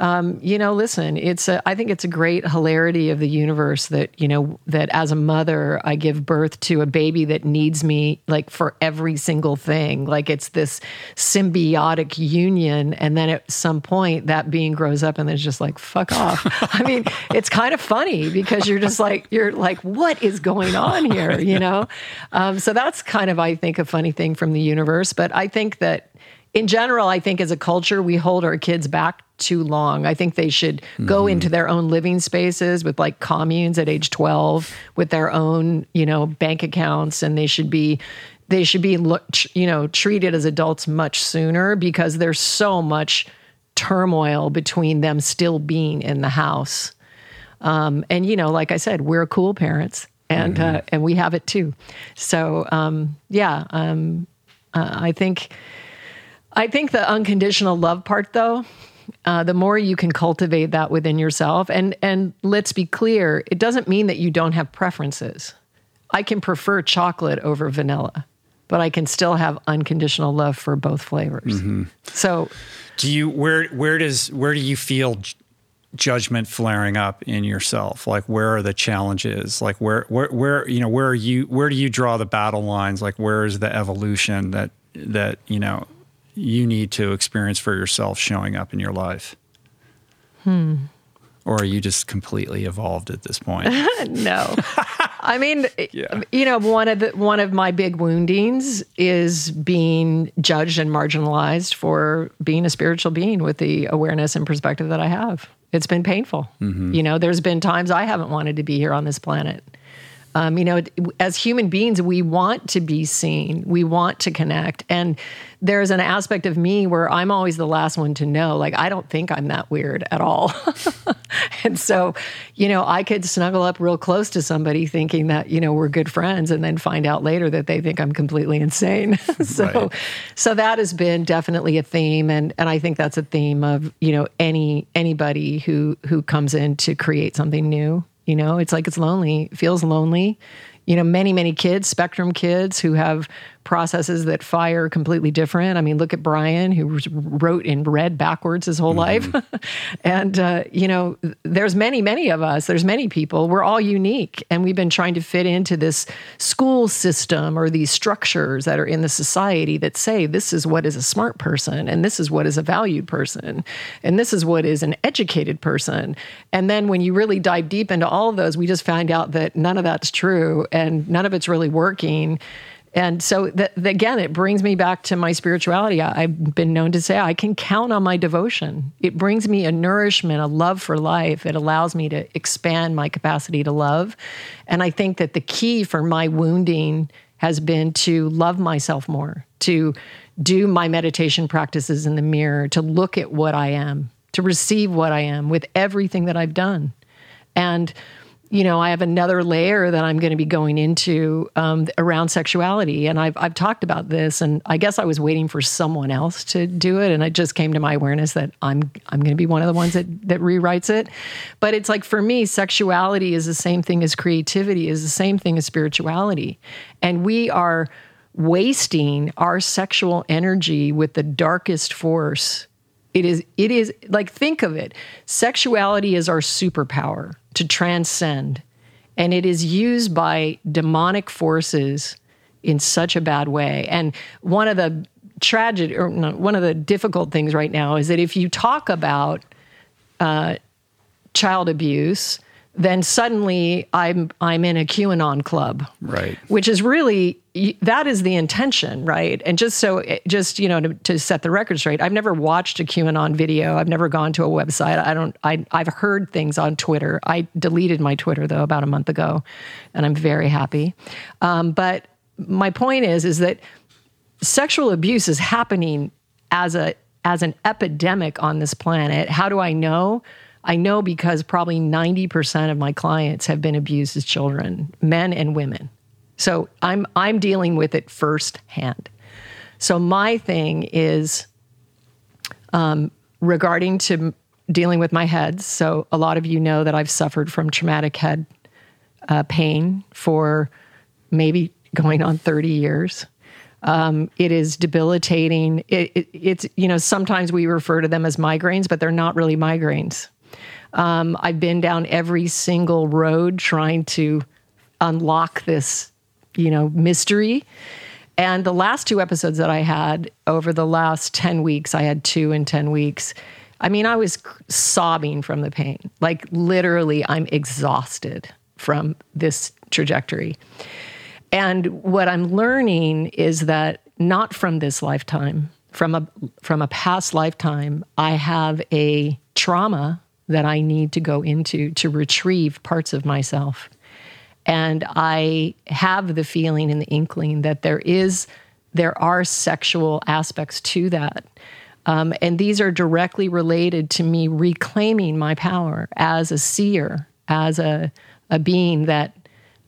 um, you know, listen, it's a, I think it's a great hilarity of the universe that, you know, that as a mother, I give birth to a baby that needs me like for every single thing. Like it's this symbiotic union. And then at some point, that being grows up and it's just like, fuck off. I mean, it's kind of funny because you're just like, you're like, what is going on here? You know? Um, so that's kind of, I think, a funny thing from the universe. But I think that in general, I think as a culture, we hold our kids back too long. I think they should go mm-hmm. into their own living spaces with like communes at age 12 with their own, you know, bank accounts and they should be they should be look, you know, treated as adults much sooner because there's so much turmoil between them still being in the house. Um, and you know, like I said, we're cool parents and mm-hmm. uh, and we have it too. So um, yeah, um, uh, I think I think the unconditional love part, though, uh, the more you can cultivate that within yourself, and and let's be clear, it doesn't mean that you don't have preferences. I can prefer chocolate over vanilla, but I can still have unconditional love for both flavors. Mm-hmm. So, do you where where does where do you feel judgment flaring up in yourself? Like where are the challenges? Like where where where you know where are you where do you draw the battle lines? Like where is the evolution that that you know you need to experience for yourself showing up in your life? Hmm. Or are you just completely evolved at this point? no. I mean, yeah. you know, one of the, one of my big woundings is being judged and marginalized for being a spiritual being with the awareness and perspective that I have. It's been painful. Mm-hmm. You know, there's been times I haven't wanted to be here on this planet. Um, you know, as human beings, we want to be seen, we want to connect. And there's an aspect of me where I'm always the last one to know. Like, I don't think I'm that weird at all. and so, you know, I could snuggle up real close to somebody thinking that, you know, we're good friends and then find out later that they think I'm completely insane. so, right. so that has been definitely a theme. And, and I think that's a theme of, you know, any, anybody who, who comes in to create something new. You know, it's like it's lonely, it feels lonely. You know, many, many kids, spectrum kids who have processes that fire completely different. I mean, look at Brian, who wrote in red backwards his whole mm-hmm. life. and, uh, you know, there's many, many of us, there's many people. We're all unique. And we've been trying to fit into this school system or these structures that are in the society that say this is what is a smart person and this is what is a valued person and this is what is an educated person. And then when you really dive deep into all of those, we just find out that none of that's true and none of it's really working. And so, the, again, it brings me back to my spirituality. I, I've been known to say I can count on my devotion. It brings me a nourishment, a love for life. It allows me to expand my capacity to love. And I think that the key for my wounding has been to love myself more, to do my meditation practices in the mirror, to look at what I am, to receive what I am with everything that I've done. And you know, I have another layer that I'm going to be going into um, around sexuality, and I've I've talked about this, and I guess I was waiting for someone else to do it, and it just came to my awareness that I'm I'm going to be one of the ones that that rewrites it. But it's like for me, sexuality is the same thing as creativity, is the same thing as spirituality, and we are wasting our sexual energy with the darkest force. It is it is like think of it. Sexuality is our superpower to transcend. And it is used by demonic forces in such a bad way. And one of the tragic, or no, one of the difficult things right now is that if you talk about uh, child abuse, then suddenly I'm I'm in a QAnon club, right? Which is really that is the intention, right? And just so just you know to, to, set the record straight, I've never watched a QAnon video. I've never gone to a website. I don't. I I've heard things on Twitter. I deleted my Twitter though about a month ago, and I'm very happy. Um, but my point is is that sexual abuse is happening as a as an epidemic on this planet. How do I know? I know because probably 90% of my clients have been abused as children, men and women. So I'm I'm dealing with it firsthand. So my thing is um, regarding to dealing with my head. So a lot of you know that I've suffered from traumatic head uh, pain for maybe going on 30 years. Um, it is debilitating. It, it, it's you know sometimes we refer to them as migraines, but they're not really migraines. Um, I've been down every single road trying to unlock this, you know, mystery. And the last two episodes that I had over the last 10 weeks, I had two in 10 weeks. I mean, I was sobbing from the pain. Like, literally, I'm exhausted from this trajectory. And what I'm learning is that not from this lifetime, from a from a past lifetime, I have a trauma that I need to go into to retrieve parts of myself. And I have the feeling and the inkling that there is, there are sexual aspects to that. Um, and these are directly related to me reclaiming my power as a seer, as a, a being that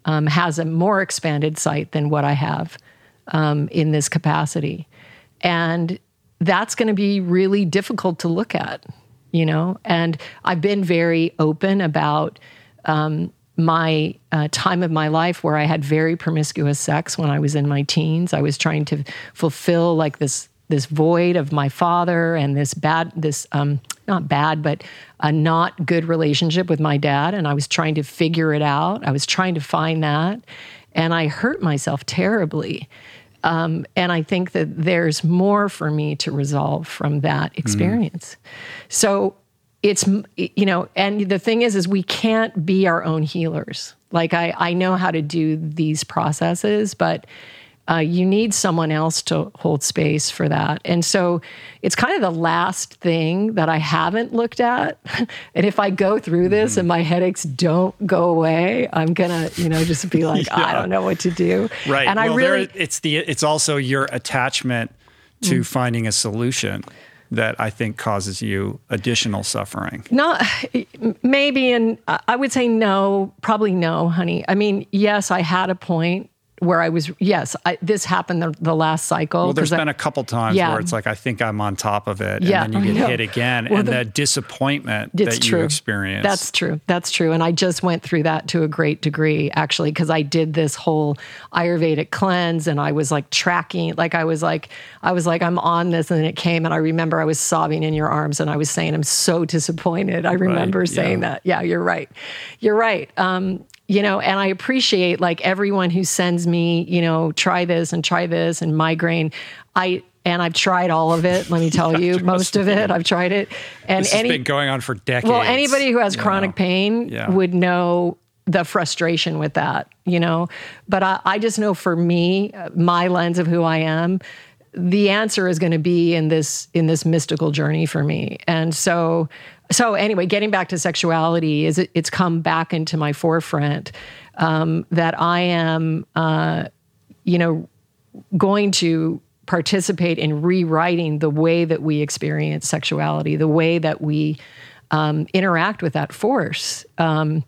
um, has a more expanded sight than what I have um, in this capacity. And that's going to be really difficult to look at you know? And I've been very open about um, my uh, time of my life where I had very promiscuous sex when I was in my teens. I was trying to fulfill like this this void of my father and this bad this um, not bad but a not good relationship with my dad and I was trying to figure it out. I was trying to find that and I hurt myself terribly. Um, and I think that there's more for me to resolve from that experience. Mm. So it's, you know, and the thing is, is we can't be our own healers. Like I, I know how to do these processes, but uh, you need someone else to hold space for that. And so it's kind of the last thing that I haven't looked at. and if I go through this mm. and my headaches don't go away, I'm gonna, you know, just be like, yeah. I don't know what to do. Right. And well, I really, there, it's the, it's also your attachment to mm. finding a solution that I think causes you additional suffering? Not maybe, and I would say no, probably no, honey. I mean, yes, I had a point where I was, yes, I, this happened the, the, last cycle. Well, there's I, been a couple times yeah. where it's like, I think I'm on top of it. Yeah, and then you get hit again. Well, and the, disappointment that true. you experience. That's true. That's true. And I just went through that to a great degree, actually, because I did this whole Ayurvedic cleanse and I was like tracking, like I was like, I was like, I'm on this. And then it came and I remember I was sobbing in your arms and I was saying, I'm so disappointed. I remember right. saying yeah. that. Yeah, you're right. You're right. Um, you know, and I appreciate like everyone who sends me, you know, try this and try this and migraine. I and I've tried all of it. Let me tell you, most of it. I've tried it, and this any, has been going on for decades. Well, anybody who has chronic know. pain yeah. would know the frustration with that, you know. But I, I just know for me, my lens of who I am, the answer is going to be in this in this mystical journey for me, and so so anyway, getting back to sexuality, is it, it's come back into my forefront um, that I am, uh, you know, going to participate in rewriting the way that we experience sexuality, the way that we um, interact with that force. Um,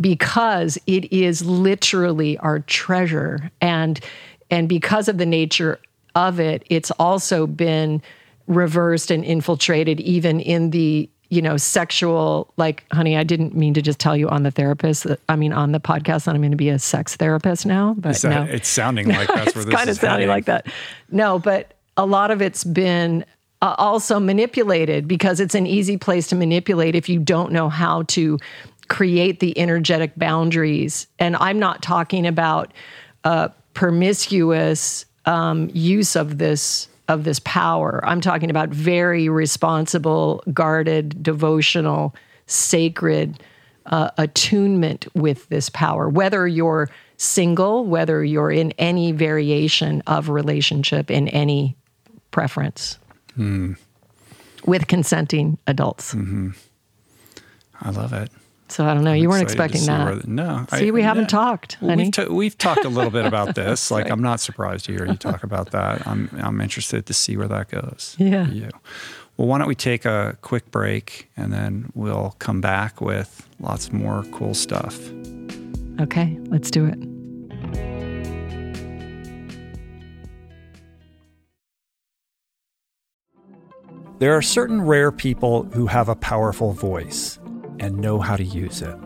because it is literally our treasure and and because of the nature of it it's also been reversed and infiltrated even in the you know sexual like honey i didn't mean to just tell you on the therapist i mean on the podcast that i'm going to be a sex therapist now but that, no it's sounding like that's where it's this kind of sounding heading. like that no but a lot of it's been uh, also manipulated because it's an easy place to manipulate if you don't know how to create the energetic boundaries. And I'm not talking about uh, promiscuous um, use of this of this power. I'm talking about very responsible, guarded, devotional, sacred uh, attunement with this power. Whether you're single, whether you're in any variation of relationship, in any preference with consenting adults. I love it. So I don't know. You weren't expecting that. where no. See, we haven't talked, Well, honey. We've, ta- we've talked a little bit about this. like, I'm not surprised to hear you talk about that. I'm, I'm interested to see where that goes. Yeah. You. Well, why don't we take a quick break and then we'll come back with lots more cool stuff. Okay, let's do it. There are certain rare people who have a powerful voice and know how to use it.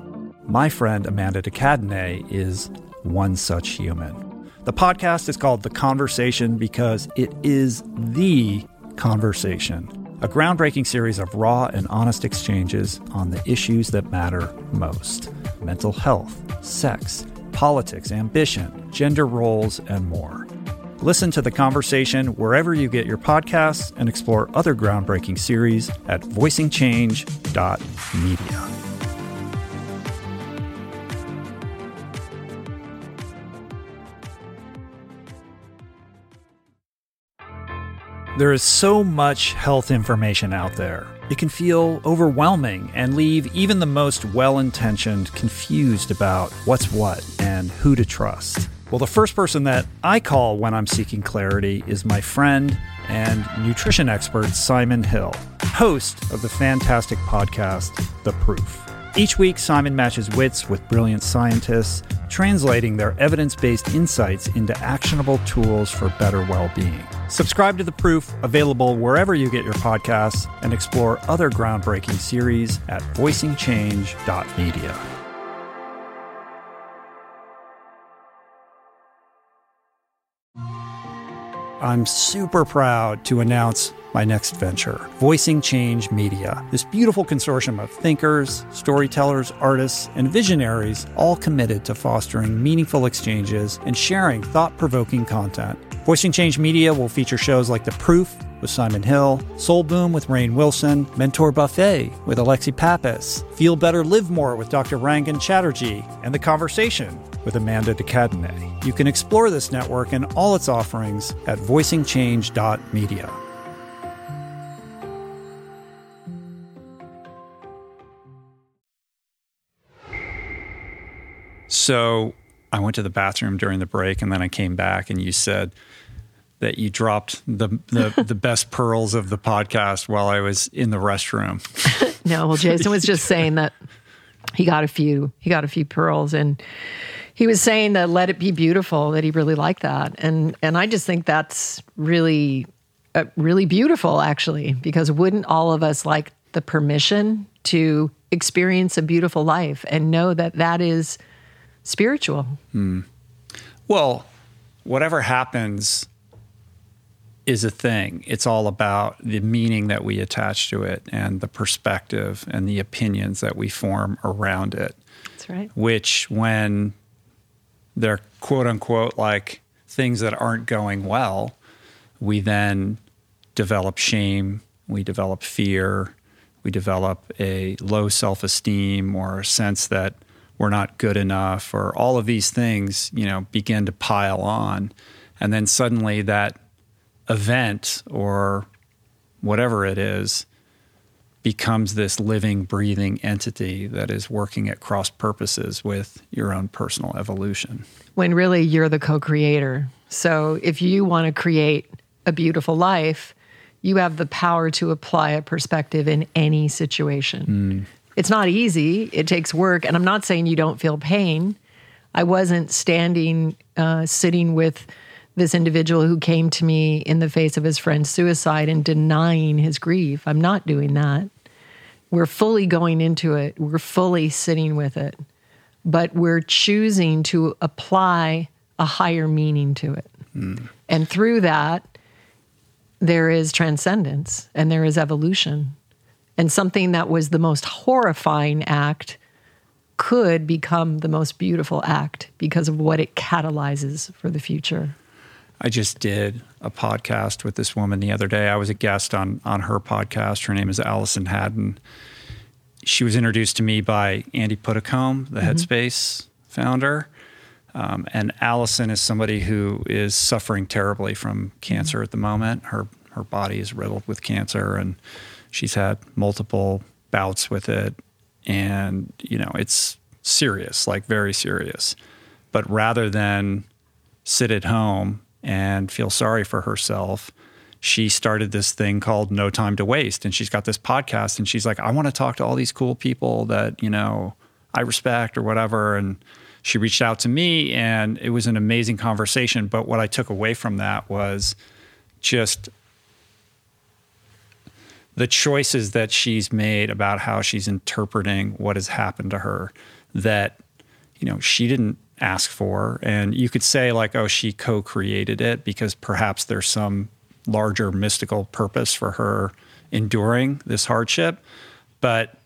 My friend Amanda de Cadenet is one such human. The podcast is called The Conversation because it is the conversation, a groundbreaking series of raw and honest exchanges on the issues that matter most mental health, sex, politics, ambition, gender roles, and more. Listen to the conversation wherever you get your podcasts and explore other groundbreaking series at voicingchange.media. There is so much health information out there. It can feel overwhelming and leave even the most well intentioned confused about what's what and who to trust. Well, the first person that I call when I'm seeking clarity is my friend and nutrition expert Simon Hill, host of the fantastic podcast, The Proof. Each week, Simon matches wits with brilliant scientists, translating their evidence based insights into actionable tools for better well being. Subscribe to The Proof, available wherever you get your podcasts, and explore other groundbreaking series at voicingchange.media. I'm super proud to announce my next venture, Voicing Change Media. This beautiful consortium of thinkers, storytellers, artists, and visionaries, all committed to fostering meaningful exchanges and sharing thought provoking content. Voicing Change Media will feature shows like The Proof with Simon Hill, Soul Boom with Rainn Wilson, Mentor Buffet with Alexi Pappas, Feel Better Live More with Dr. Rangan Chatterjee, and The Conversation with Amanda de Cadenet. You can explore this network and all its offerings at voicingchange.media. So I went to the bathroom during the break and then I came back and you said that you dropped the the, the best pearls of the podcast while I was in the restroom. No, well, Jason was just saying that he got a few. He got a few pearls, and he was saying that "Let It Be Beautiful" that he really liked that, and and I just think that's really, uh, really beautiful, actually, because wouldn't all of us like the permission to experience a beautiful life and know that that is spiritual? Well, whatever happens is a thing. It's all about the meaning that we attach to it and the perspective and the opinions that we form around it. That's right. which when they're quote unquote like things that aren't going well, we then develop shame, we develop fear, we develop a low self esteem or a sense that we're not good enough, or all of these things, you know, begin to pile on. And then suddenly that event or whatever it is becomes this living, breathing entity that is working at cross purposes with your own personal evolution. when really you're the co-creator. So if you want to create a beautiful life, you have the power to apply a perspective in any situation. It's not easy. It takes work. And I'm not saying you don't feel pain. I wasn't standing, uh, sitting with this individual who came to me in the face of his friend's suicide and denying his grief. I'm not doing that. We're fully going into it, we're fully sitting with it, but we're choosing to apply a higher meaning to it. Mm. And through that, there is transcendence and there is evolution. And something that was the most horrifying act could become the most beautiful act because of what it catalyzes for the future. I just did a podcast with this woman the other day. I was a guest on on her podcast. Her name is Allison Haddon. She was introduced to me by Andy Puddicombe, the mm-hmm. Headspace founder. Um, and Allison is somebody who is suffering terribly from cancer mm-hmm. at the moment. Her her body is riddled with cancer, and she's had multiple bouts with it. And you know, it's serious, like very serious. But rather than sit at home and feel sorry for herself, she started this thing called No Time to Waste. And she's got this podcast and she's like, I want to talk to all these cool people that, you know, I respect or whatever. And she reached out to me and it was an amazing conversation. But what I took away from that was just the choices that she's made about how she's interpreting what has happened to her that, you know, she didn't ask for. And you could say, like, oh, she co created it because perhaps there's some larger mystical purpose for her enduring this hardship. But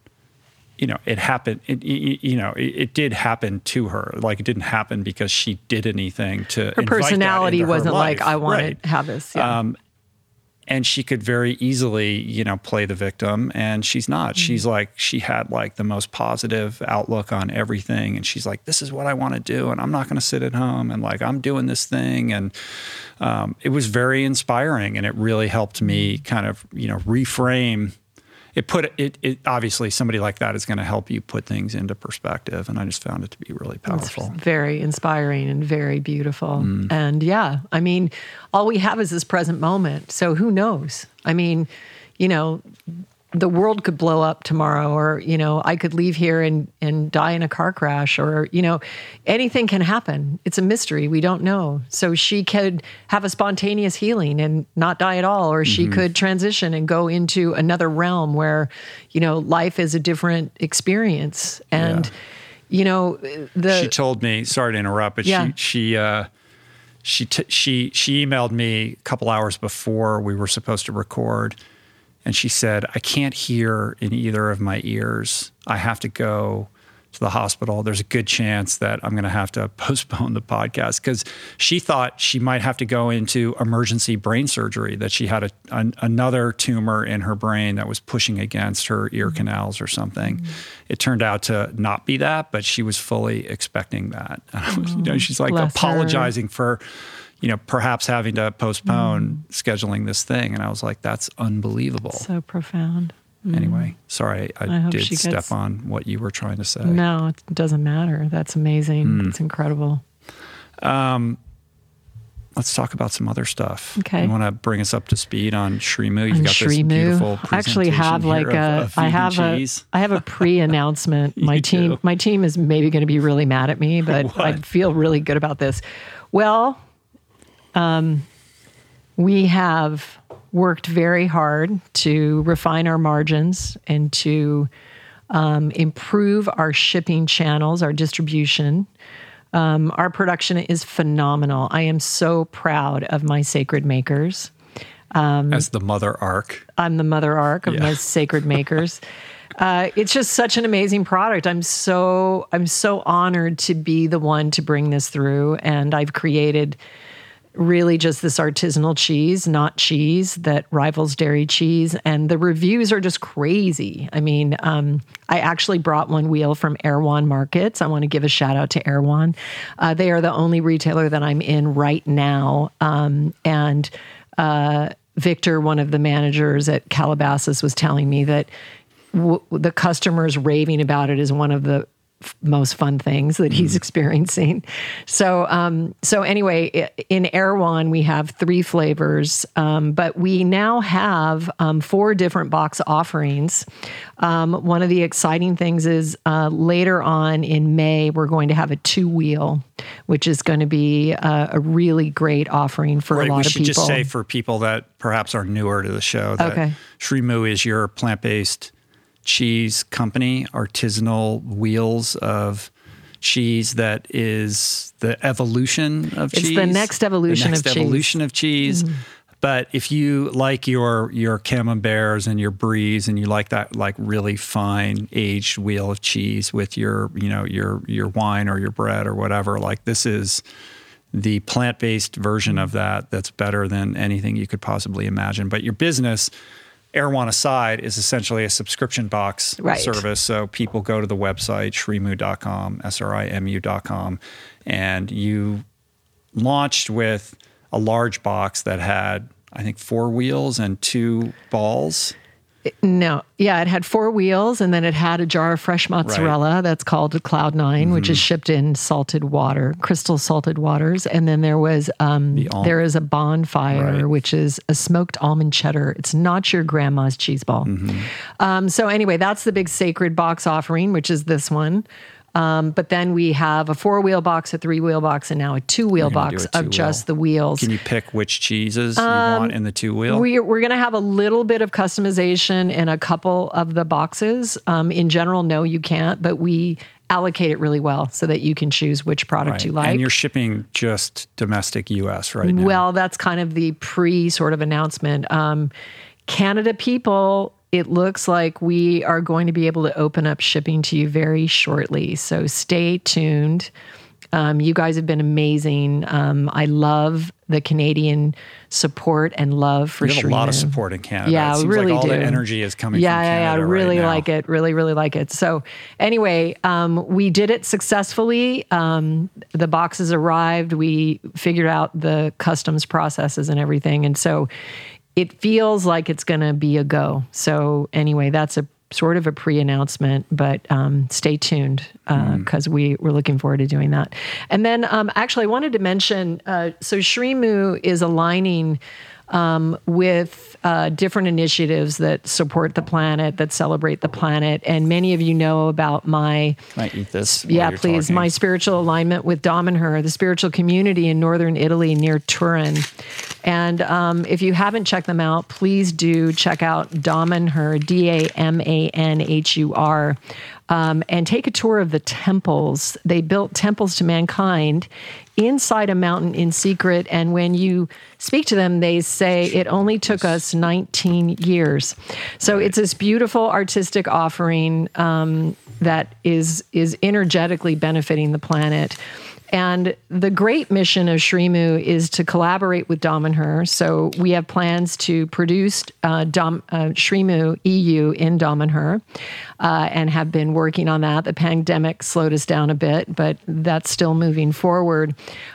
you know, it happened. It, you know, it, it, did happen to her. Like it didn't happen because she did anything to. Her personality wasn't like I want right. to have this. Yeah. Um, and she could very easily you know play the victim and she's not mm-hmm. she's like she had like the most positive outlook on everything and she's like this is what i want to do and i'm not going to sit at home and like i'm doing this thing and um, it was very inspiring and it really helped me mm-hmm. kind of you know reframe it put it, it obviously somebody like that is going to help you put things into perspective and i just found it to be really powerful. it's very inspiring and very beautiful. Mm. and yeah i mean all we have is this present moment so who knows? I mean you know the world could blow up tomorrow or you know i could leave here and and die in a car crash or you know anything can happen it's a mystery we don't know so she could have a spontaneous healing and not die at all or mm-hmm. she could transition and go into another realm where you know life is a different experience and yeah. you know the she told me sorry to interrupt but yeah. she she uh she t- she she emailed me a couple hours before we were supposed to record and she said, I can't hear in either of my ears. I have to go to the hospital. There's a good chance that I'm going to have to postpone the podcast because she thought she might have to go into emergency brain surgery, that she had a, an, another tumor in her brain that was pushing against her ear mm-hmm. canals or something. Mm-hmm. It turned out to not be that, but she was fully expecting that. Mm-hmm. you know, she's like apologizing her. for you know, perhaps having to postpone mm. scheduling this thing. And I was like, that's unbelievable. So profound. Mm. Anyway, sorry, I, I did step gets... on what you were trying to say. No, it doesn't matter. That's amazing. Mm. It's incredible. Um, let's talk about some other stuff. Okay. You want to bring us up to speed on Srimu? You've got Srimu. this beautiful I actually have like a, I have a I have a pre-announcement. my team do. my team is maybe going to be really mad at me, but what? I feel really good about this. Well, um, we have worked very hard to refine our margins and to um, improve our shipping channels, our distribution. Um, our production is phenomenal. I am so proud of my sacred makers. Um, As the mother arc. I'm the mother arc of yeah. my sacred makers. uh, it's just such an amazing product. I'm so I'm so honored to be the one to bring this through, and I've created really just this artisanal cheese, not cheese that rivals dairy cheese. And the reviews are just crazy. I mean, um, I actually brought one wheel from Erewhon Markets. I want to give a shout out to Erewhon. Uh, they are the only retailer that I'm in right now. Um, and uh, Victor, one of the managers at Calabasas, was telling me that w- the customers raving about it is one of the f- most fun things that he's experiencing. So, um, so anyway, in Erewhon we have three flavors, um, but we now have um, four different box offerings. Um, one of the exciting things is uh, later on in May we're going to have a two wheel, which is going to be uh, a really great offering for Right, a lot we of should people. just say for people that perhaps are newer to the show that Okay. Srimu is your plant-based cheese company, artisanal wheels of cheese that is the evolution of It's cheese. the next evolution the next of cheese. Mm-hmm. evolution of cheese. But if you like your your camemberts and your bries and you like that like really fine aged wheel of cheese with your you know your your wine or your bread or whatever, like this is the plant based version of that that's better than anything you could possibly imagine. But your business, Erewhon aside, is essentially a subscription box Right. service. So people go to the website, srimu.com, S R I M U.com, and you launched with a large box that had, I think, four wheels and two balls. No, yeah, it had four wheels, and then it had a jar of fresh mozzarella that's called Cloud 9 which Mm-hmm. is shipped in salted water, crystal salted waters, and then there was um, The al- there is a bonfire, Right. which is a smoked almond cheddar. It's not your grandma's cheese ball. Mm-hmm. Um, so anyway, that's the big sacred box offering, which is this one. Um, but then we have a four wheel box, a three wheel box, and now a two wheel box of just the wheels. Can you pick which cheeses you want in the two wheel? We're, we're going to have a little bit of customization in a couple of the boxes. Um, in general, no, you can't, but we allocate it really well so that you can choose which product you like. And you're shipping just domestic US right now. Well, that's kind of the pre sort of announcement. Um, Canada people, it looks like we are going to be able to open up shipping to you very shortly. So stay tuned. Um, you guys have been amazing. Um, I love the Canadian support and love for have a lot of support in Canada. Yeah, it seems really like all the energy is coming yeah, from yeah, Canada. yeah. right Really now. like it. Really, really like it. So, anyway, um, we did it successfully. Um, the boxes arrived. We figured out the customs processes and everything, and so it feels like it's going to be a go. So, anyway, that's a sort of a pre-announcement, but um, stay tuned because we we're looking forward to doing that. And then, um, actually, I wanted to mention. Uh, so, Srimu is aligning um, with uh, different initiatives that support the planet, that celebrate the planet. And many of you know about my, Can I eat this? yeah, please, talking? my spiritual alignment with Damanhur, the spiritual community in northern Italy near Turin. And um, if you haven't checked them out, please do check out Damanhur, D A M A N H U R. Um, and take a tour of the temples. They built temples to mankind inside a mountain in secret. And when you speak to them, they say it only took us 19 years. So it's this beautiful artistic offering um, that is is energetically benefiting the planet. And the great mission of Srimu is to collaborate with Damanhur. So we have plans to produce uh, Dom, uh, Srimu EU in Damanhur uh, and have been working on that. The pandemic slowed us down a bit, but that's still moving forward.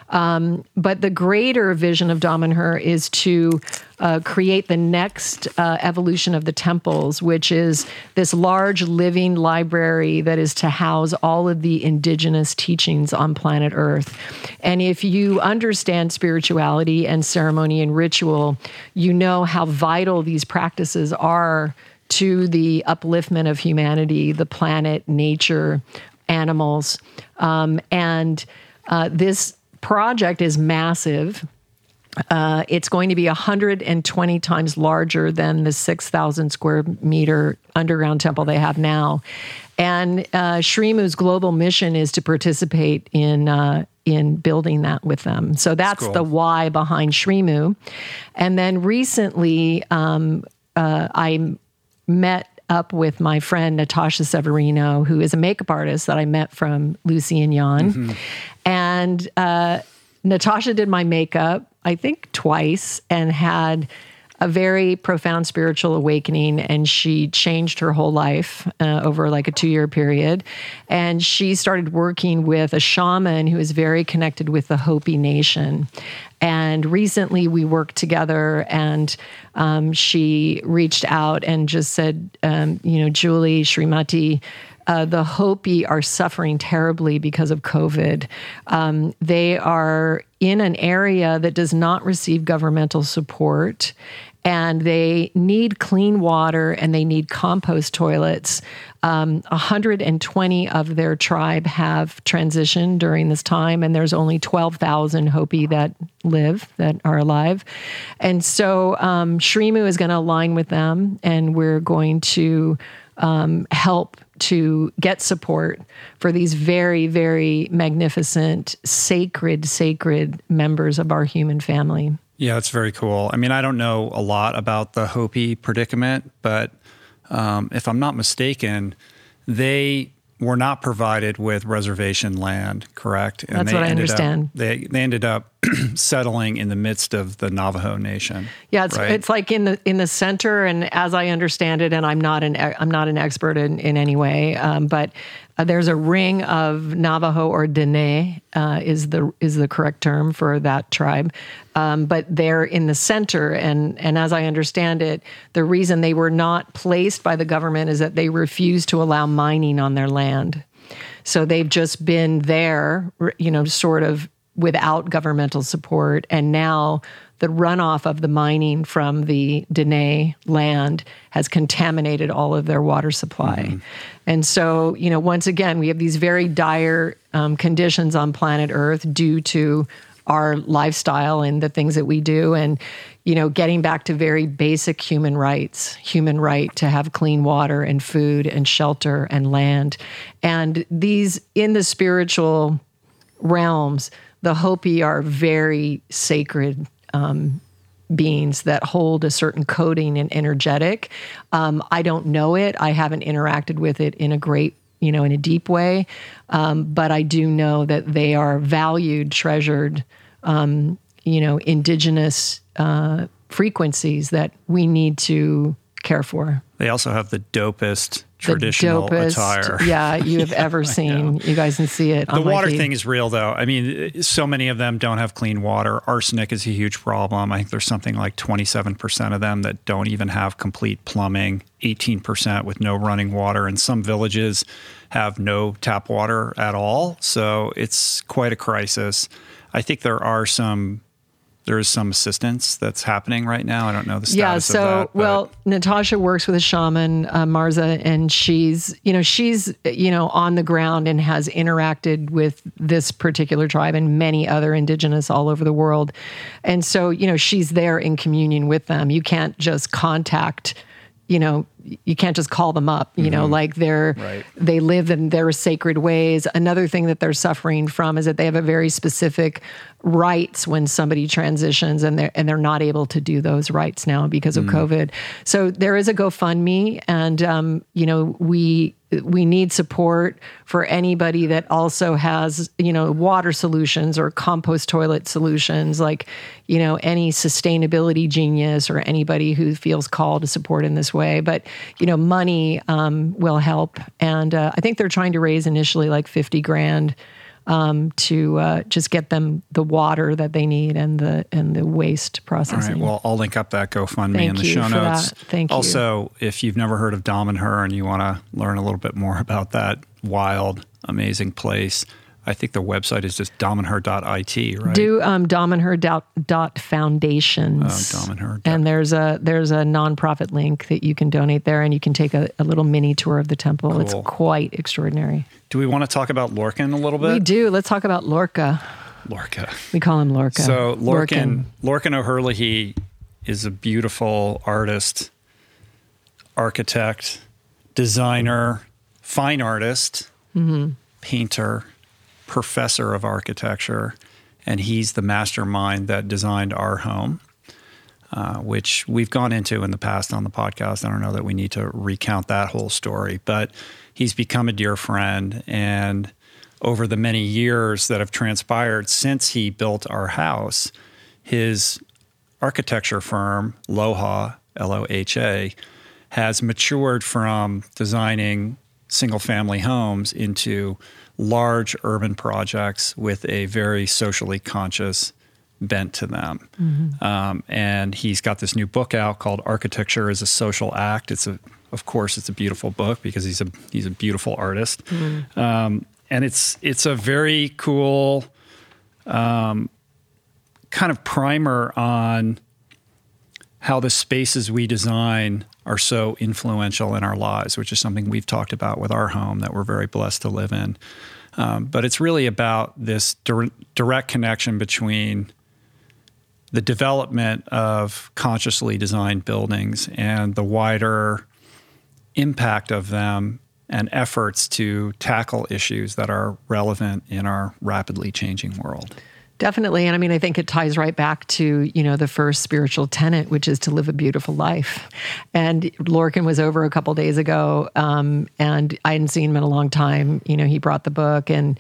Um, but the greater vision of Damanhur is to uh, create the next uh, evolution of the temples, which is this large living library that is to house all of the indigenous teachings on planet Earth. And if you understand spirituality and ceremony and ritual, you know how vital these practices are to the upliftment of humanity, the planet, nature, animals. Um, and uh, this project is massive. Uh, it's going to be 120 times larger than the 6,000 square meter underground temple they have now. And uh, Srimu's global mission is to participate in uh, in building that with them. So that's cool. the why behind Srimu. And then recently, um, uh, I met up with my friend Natasha Severino, who is a makeup artist that I met from Lucy and Jan. And uh, Natasha did my makeup, I think twice, and had a very profound spiritual awakening. And she changed her whole life uh, over like a two year period. And she started working with a shaman who is very connected with the Hopi Nation. And recently we worked together, and um, she reached out and just said, um, you know, Julie Srimati, uh, the Hopi are suffering terribly because of COVID. Um, they are in an area that does not receive governmental support and they need clean water and they need compost toilets. Um, 120 of their tribe have transitioned during this time, and there's only 12,000 Hopi that live, that are alive. And so um, Srimu is going to align with them, and we're going to um, help to get support for these very, very magnificent, sacred, sacred members of our human family. Yeah, that's very cool. I mean, I don't know a lot about the Hopi predicament, but um, if I'm not mistaken, they were not provided with reservation land, correct? And That's what I understand. Up, they they ended up settling in the midst of the Navajo Nation. Yeah, it's right? it's like in the in the center, and as I understand it, and I'm not an I'm not an expert in in any way, um, but uh, there's a ring of Navajo or Dene uh, is the is the correct term for that tribe, um, but they're in the center. And and as I understand it, the reason they were not placed by the government is that they refused to allow mining on their land. So they've just been there, you know, sort of without governmental support, and now the runoff of the mining from the Dene land has contaminated all of their water supply. Mm-hmm. And so, you know, once again, we have these very dire um, conditions on planet Earth due to our lifestyle and the things that we do. And, you know, getting back to very basic human rights, human right to have clean water and food and shelter and land. And these in the spiritual realms, the Hopi are very sacred um, beings that hold a certain coding and energetic. Um, I don't know it. I haven't interacted with it in a great, you know, in a deep way. Um, but I do know that they are valued, treasured, um, you know, indigenous uh, frequencies that we need to care for. They also have the dopest traditional the dopest, attire. Yeah, you have yeah, ever seen. You guys can see it. The water thing is real, though. I mean, so many of them don't have clean water. Arsenic is a huge problem. I think there's something like 27% of them that don't even have complete plumbing, 18% with no running water, and some villages have no tap water at all. So it's quite a crisis. I think there are some there is some assistance that's happening right now. I don't know the status yeah, so, that. Well, Natasha works with a shaman, uh, Marza, and she's, you know, she's, you know, on the ground and has interacted with this particular tribe and many other indigenous all over the world. And so, you know, she's there in communion with them. You can't just contact you know you can't just call them up you mm-hmm. know like they're right. they live in their sacred ways another thing that they're suffering from is that they have a very specific rights when somebody transitions and they're and they're not able to do those rights now because of mm. covid so there is a gofundme and um, you know we we need support for anybody that also has you know water solutions or compost toilet solutions like you know any sustainability genius or anybody who feels called to support in this way. But you know money um, will help. And uh, i think they're trying to raise initially like 50 grand um, to uh, just get them the water that they need and the and the waste processing. All right. Well, I'll link up that GoFundMe Thank in the show notes. That. Thank you. Also, if you've never heard of Damanhur and you want to learn a little bit more about that wild, amazing place, I think the website is just damanhur.it, right? Do um, damanhur.foundations. Oh, damanhur. And there's a there's a nonprofit link that you can donate there, and you can take a, a little mini tour of the temple. Cool. It's quite extraordinary. Do we want to talk about Lorcan a little bit? We do. Let's talk about Lorca. Lorca. We call him Lorca. So Lorcan, Lorcan, Lorcan O'Herlihy is a beautiful artist, architect, designer, fine artist, mm-hmm. painter professor of architecture, and he's the mastermind that designed our home. Uh, which we've gone into in the past on the podcast. I don't know that we need to recount that whole story, but he's become a dear friend. And over the many years that have transpired since he built our house, his architecture firm, Loha, L O H A, has matured from designing single family homes into large urban projects with a very socially conscious bent to them. Mm-hmm. Um, and he's got this new book out called Architecture is a Social Act. It's a, of course, it's a beautiful book because he's a he's a beautiful artist. Mm-hmm. Um, and it's it's a very cool um, kind of primer on how the spaces we design are so influential in our lives, which is something we've talked about with our home that we're very blessed to live in. Um, but it's really about this dir- direct connection between the development of consciously designed buildings and the wider impact of them and efforts to tackle issues that are relevant in our rapidly changing world. Definitely. And I mean, I think it ties right back to, you know, the first spiritual tenet, which is to live a beautiful life. And Lorcan was over a couple days ago, um, and I hadn't seen him in a long time. You know, he brought the book and,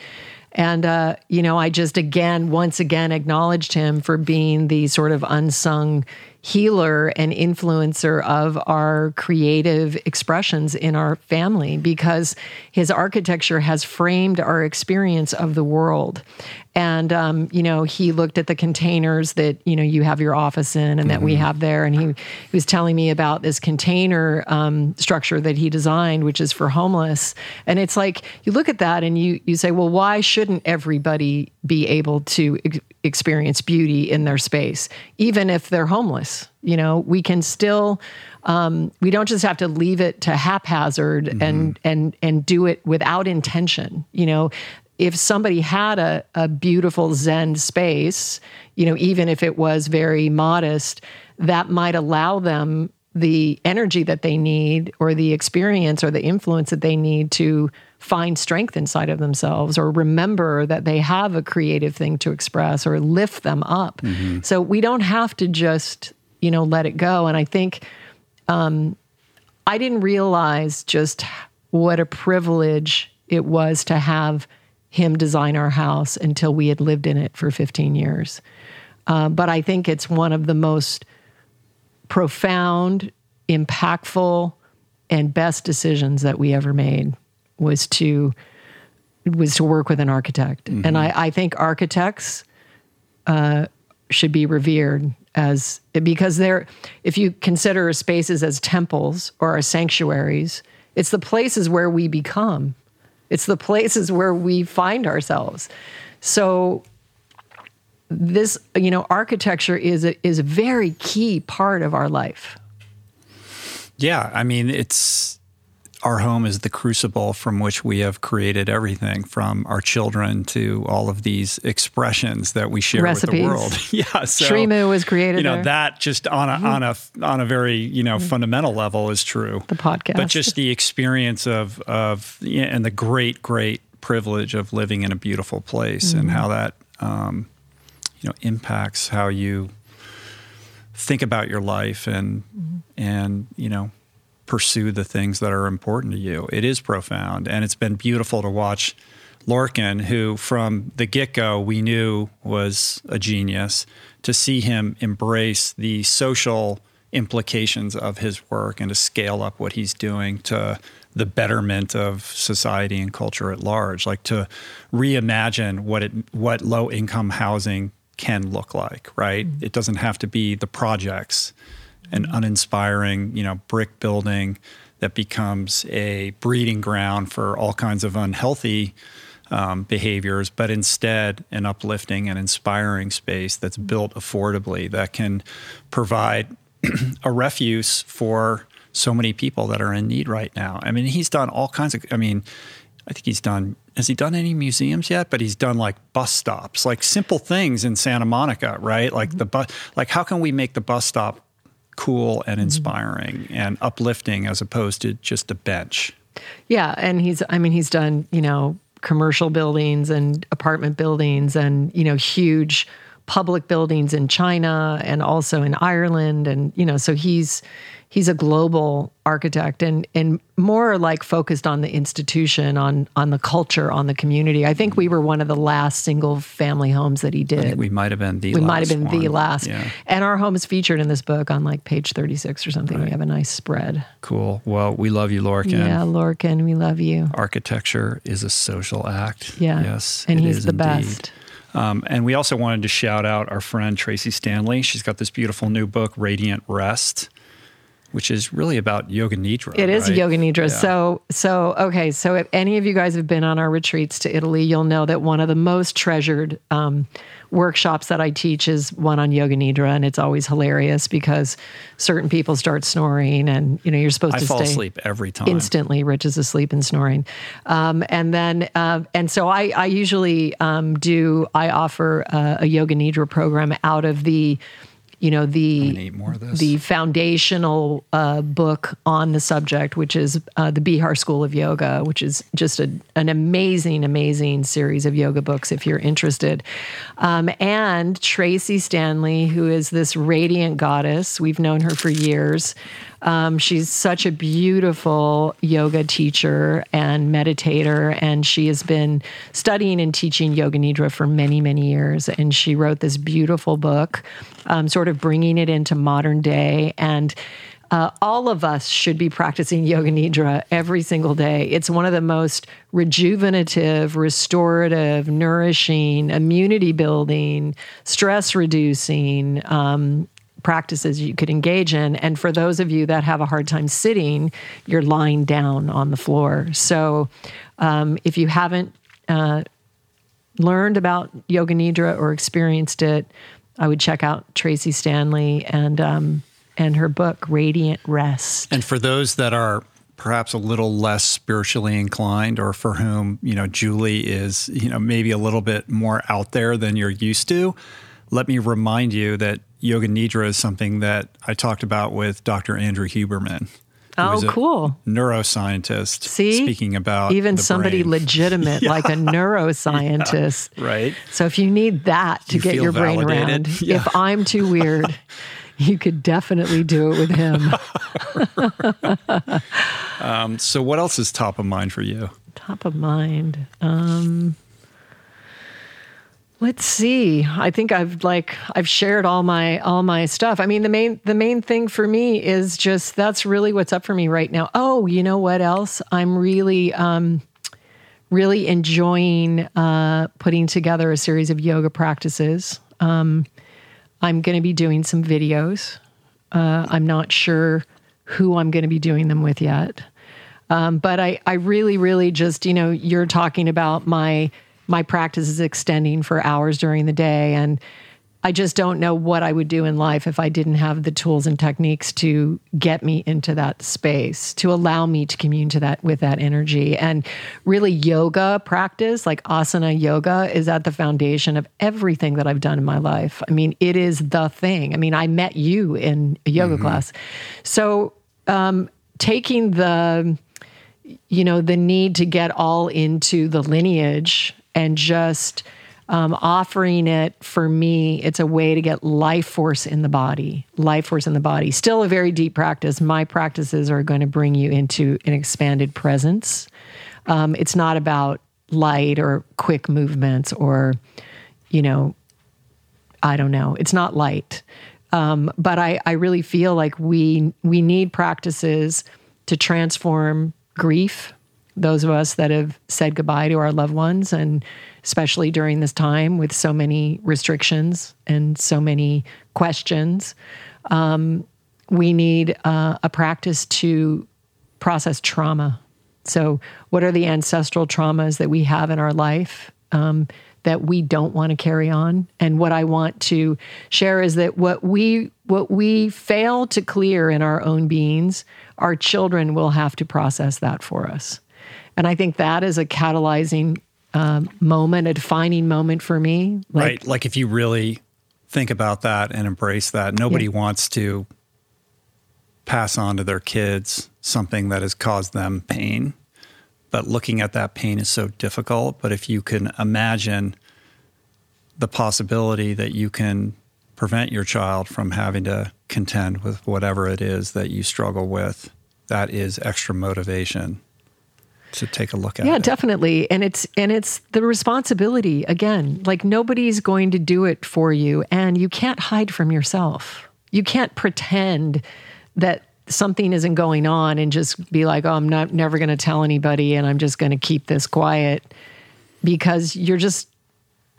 and, uh, you know, I just again, once again, acknowledged him for being the sort of unsung healer and influencer of our creative expressions in our family because his architecture has framed our experience of the world. And, um, you know, he looked at the containers that, you know, you have your office in and mm-hmm. that we mm-hmm. have there. And he, he, was telling me about this container um, structure that he designed, which is for homeless. And it's like, you look at that and you, you say, well, why shouldn't everybody be able to ex- experience beauty in their space, even if they're homeless? You know, we can still um, we don't just have to leave it to haphazard mm-hmm. and and and do it without intention. You know, if somebody had a, a beautiful Zen space, you know, even if it was very modest, that might allow them the energy that they need or the experience or the influence that they need to find strength inside of themselves or remember that they have a creative thing to express or lift them up. Mm-hmm. So we don't have to just, you know, let it go. And I think um, I didn't realize just what a privilege it was to have him design our house until we had lived in it for 15 years. Uh, but I think it's one of the most profound, impactful, and best decisions that we ever made was to was to work with an architect. Mm-hmm. And I, I, think architects uh, should be revered as because they're if you consider spaces as temples or as sanctuaries, it's the places where we become it's the places where we find ourselves. So this, you know, architecture is a, is a very key part of our life. Yeah, I mean, it's our home is the crucible from which we have created everything from our children to all of these expressions that we share Recipes. with the world. yeah, so Srimu was created. You know there. that just on a mm-hmm. on a on a very you know mm-hmm. fundamental level is true. The podcast, but just the experience of of and the great great privilege of living in a beautiful place mm-hmm. and how that um, you know impacts how you think about your life and mm-hmm. and you know pursue the things that are important to you. It is profound. And it's been beautiful to watch Lorcan, who from the get go we knew was a genius, to see him embrace the social implications of his work and to scale up what he's doing to the betterment of society and culture at large, like to reimagine what it what low income housing can look like, right? Mm-hmm. It doesn't have to be the projects an uninspiring, you know, brick building that becomes a breeding ground for all kinds of unhealthy um, behaviors, but instead an uplifting and inspiring space that's built affordably that can provide a refuse for so many people that are in need right now. I mean, he's done all kinds of, I mean, I think he's done, has he done any museums yet? But he's done like bus stops, like simple things in Santa Monica, right? Like the bus, like how can we make the bus stop cool and mm-hmm. inspiring and uplifting as opposed to just a bench. Yeah, and he's I mean he's done, you know, commercial buildings and apartment buildings and, you know, huge public buildings in China and also in Ireland and you know, so he's he's a global architect and and more like focused on the institution, on on the culture, on the community. I think we were one of the last single family homes that he did. we might have been the we might have been one. the last. Yeah. And our home is featured in this book on like page thirty six or something. Right. We have a nice spread. Cool. Well, we love you, Lorcan. Yeah, Lorcan, we love you. Architecture is a social act. Yeah. Yes. And he's the indeed. best. Um, and we also wanted to shout out our friend Tracee Stanley. She's got this beautiful new book, Radiant Rest which is really about yoga nidra. It is right? yoga nidra. Yeah. So, so okay. So, if any of you guys have been on our retreats to Italy, you'll know that one of the most treasured um, workshops that I teach is one on yoga nidra, and it's always hilarious because certain people start snoring, and you know you're supposed I to fall stay asleep every time. instantly. Rich is asleep and snoring, um, and then uh, and so I, I usually um, do. I offer uh, a yoga nidra program out of the, you know the more of this. the foundational uh, book on the subject, which is uh, the Bihar School of Yoga, which is just a, an amazing, amazing series of yoga books if you're interested. Um, and Tracee Stanley, who is this radiant goddess, we've known her for years. Um, she's such a beautiful yoga teacher and meditator, and she has been studying and teaching Yoga Nidra for many, many years. And she wrote this beautiful book, um, sort of bringing it into modern day. And uh, all of us should be practicing Yoga Nidra every single day. It's one of the most rejuvenative, restorative, nourishing, immunity building, stress reducing, um, practices you could engage in. And for those of you that have a hard time sitting, you're lying down on the floor. So um, if you haven't uh, learned about Yoga Nidra or experienced it, I would check out Tracee Stanley and um, and her book Radiant Rest. And for those that are perhaps a little less spiritually inclined or for whom, you know, Julie is, you know, maybe a little bit more out there than you're used to, let me remind you that Yoga Nidra is something that I talked about with Dr. Andrew Huberman. Oh, cool. Neuroscientist. See? Speaking about Even somebody brain. legitimate like a neuroscientist. Right. So if you need that to You get your brain around, Yeah. if I'm too weird, you could definitely do it with him. So what else is top of mind for you? Top of mind. Um, let's see. I think I've like I've shared all my all my stuff. I mean, the main the main thing for me is just that's really what's up for me right now. Oh, you know what else? I'm really um, really enjoying uh, putting together a series of yoga practices. Um, I'm going to be doing some videos. Uh, I'm not sure who I'm going to be doing them with yet. Um, but I, I really, really just, you know, you're talking about my my practice is extending for hours during the day, and I just don't know what I would do in life if I didn't have the tools and techniques to get me into that space, to allow me to commune to that with that energy. And really, yoga practice, like asana yoga, is at the foundation of everything that I've done in my life. I mean, it is the thing. I mean, I met you in a yoga class, so um, taking the you know the need to get all into the lineage and just um, offering it for me it's a way to get life force in the body life force in the body still a very deep practice my practices are going to bring you into an expanded presence um, it's not about light or quick movements or you know I don't know. It's not light. Um, but I, I really feel like we we need practices to transform grief. Those of us that have said goodbye to our loved ones, and especially during this time with so many restrictions and so many questions, um, we need uh, a practice to process trauma. So, what are the ancestral traumas that we have in our life um, that we don't want to carry on? And what I want to share is that what we what we fail to clear in our own beings, our children will have to process that for us. And I think that is a catalyzing um, moment, a defining moment for me. Like, right. Like if you really think about that and embrace that, nobody Yeah. wants to pass on to their kids something that has caused them pain. But looking at that pain is so difficult. But if you can imagine the possibility that you can prevent your child from having to contend with whatever it is that you struggle with, that is extra motivation to take a look at Yeah, it. definitely. And it's and it's the responsibility again. Like nobody's going to do it for you and you can't hide from yourself. You can't pretend that something isn't going on and just be like, "Oh, I'm not never going to tell anybody and I'm just going to keep this quiet." Because you're just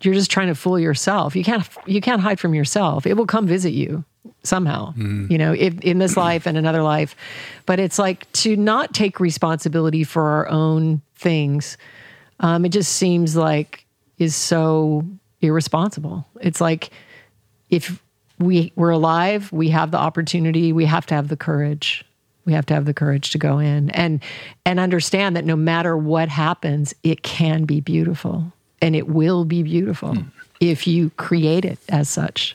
You're just trying to fool yourself. You can't you can't hide from yourself. It will come visit you somehow. You know, if, in this life and another life. But it's like to not take responsibility for our own things. Um, it just seems like is so irresponsible. It's like if we we're alive, we have the opportunity, we have to have the courage. We have to have the courage to go in and and understand that no matter what happens, it can be beautiful and it will be beautiful if you create it as such.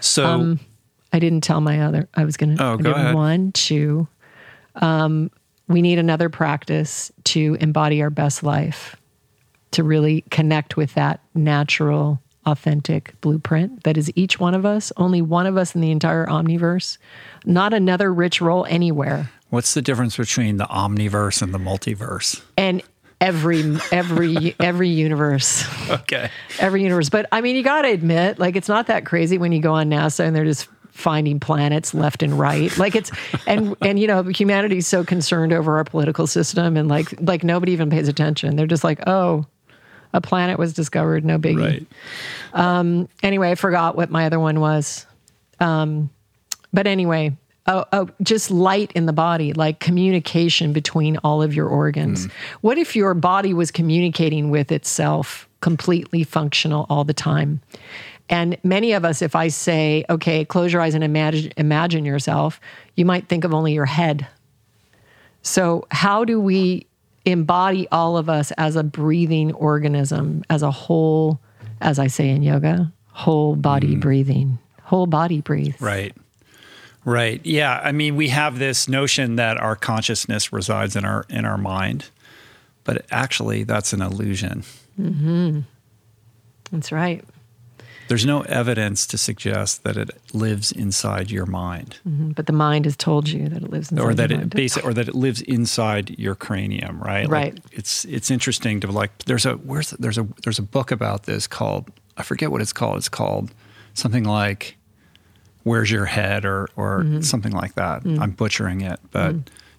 So Um, I didn't tell my other. I was going to. Oh, go ahead. One, two. Um, we need another practice to embody our best life, to really connect with that natural, authentic blueprint that is each one of us. Only one of us in the entire omniverse. Not another Rich Roll anywhere. what's the difference between the omniverse and the multiverse? And every every every universe. Okay. every universe. But I mean, you got to admit, like, it's not that crazy when you go on NASA and they're just finding planets left and right. Like it's and and you know, humanity's so concerned over our political system and like like nobody even pays attention. They're just like, oh, a planet was discovered, no biggie. Right. Anyway, I forgot what my other one was. Um, but anyway. Oh, oh, just light in the body, like communication between all of your organs. Mm. What if your body was communicating with itself, completely functional all the time? And many of us, if I say, okay, close your eyes and imagine, imagine yourself, you might think of only your head. So, how do we embody all of us as a breathing organism, as a whole, as I say in yoga, whole body mm. breathing, whole body breathe? Right. Right. Yeah. I mean, we have this notion that our consciousness resides in our in our mind, but actually, that's an illusion. That's right. There's no evidence to suggest that it lives inside your mind, Mhm. But the mind has told you that it lives inside or that your it mind. basic, or that it lives inside your cranium. Right. Like, Right. it's it's interesting to like. There's a where's there's a there's a book about this called I forget what it's called. It's called something like "Where's Your Head" or or Mm-hmm. something like that. Mm. I'm butchering it, but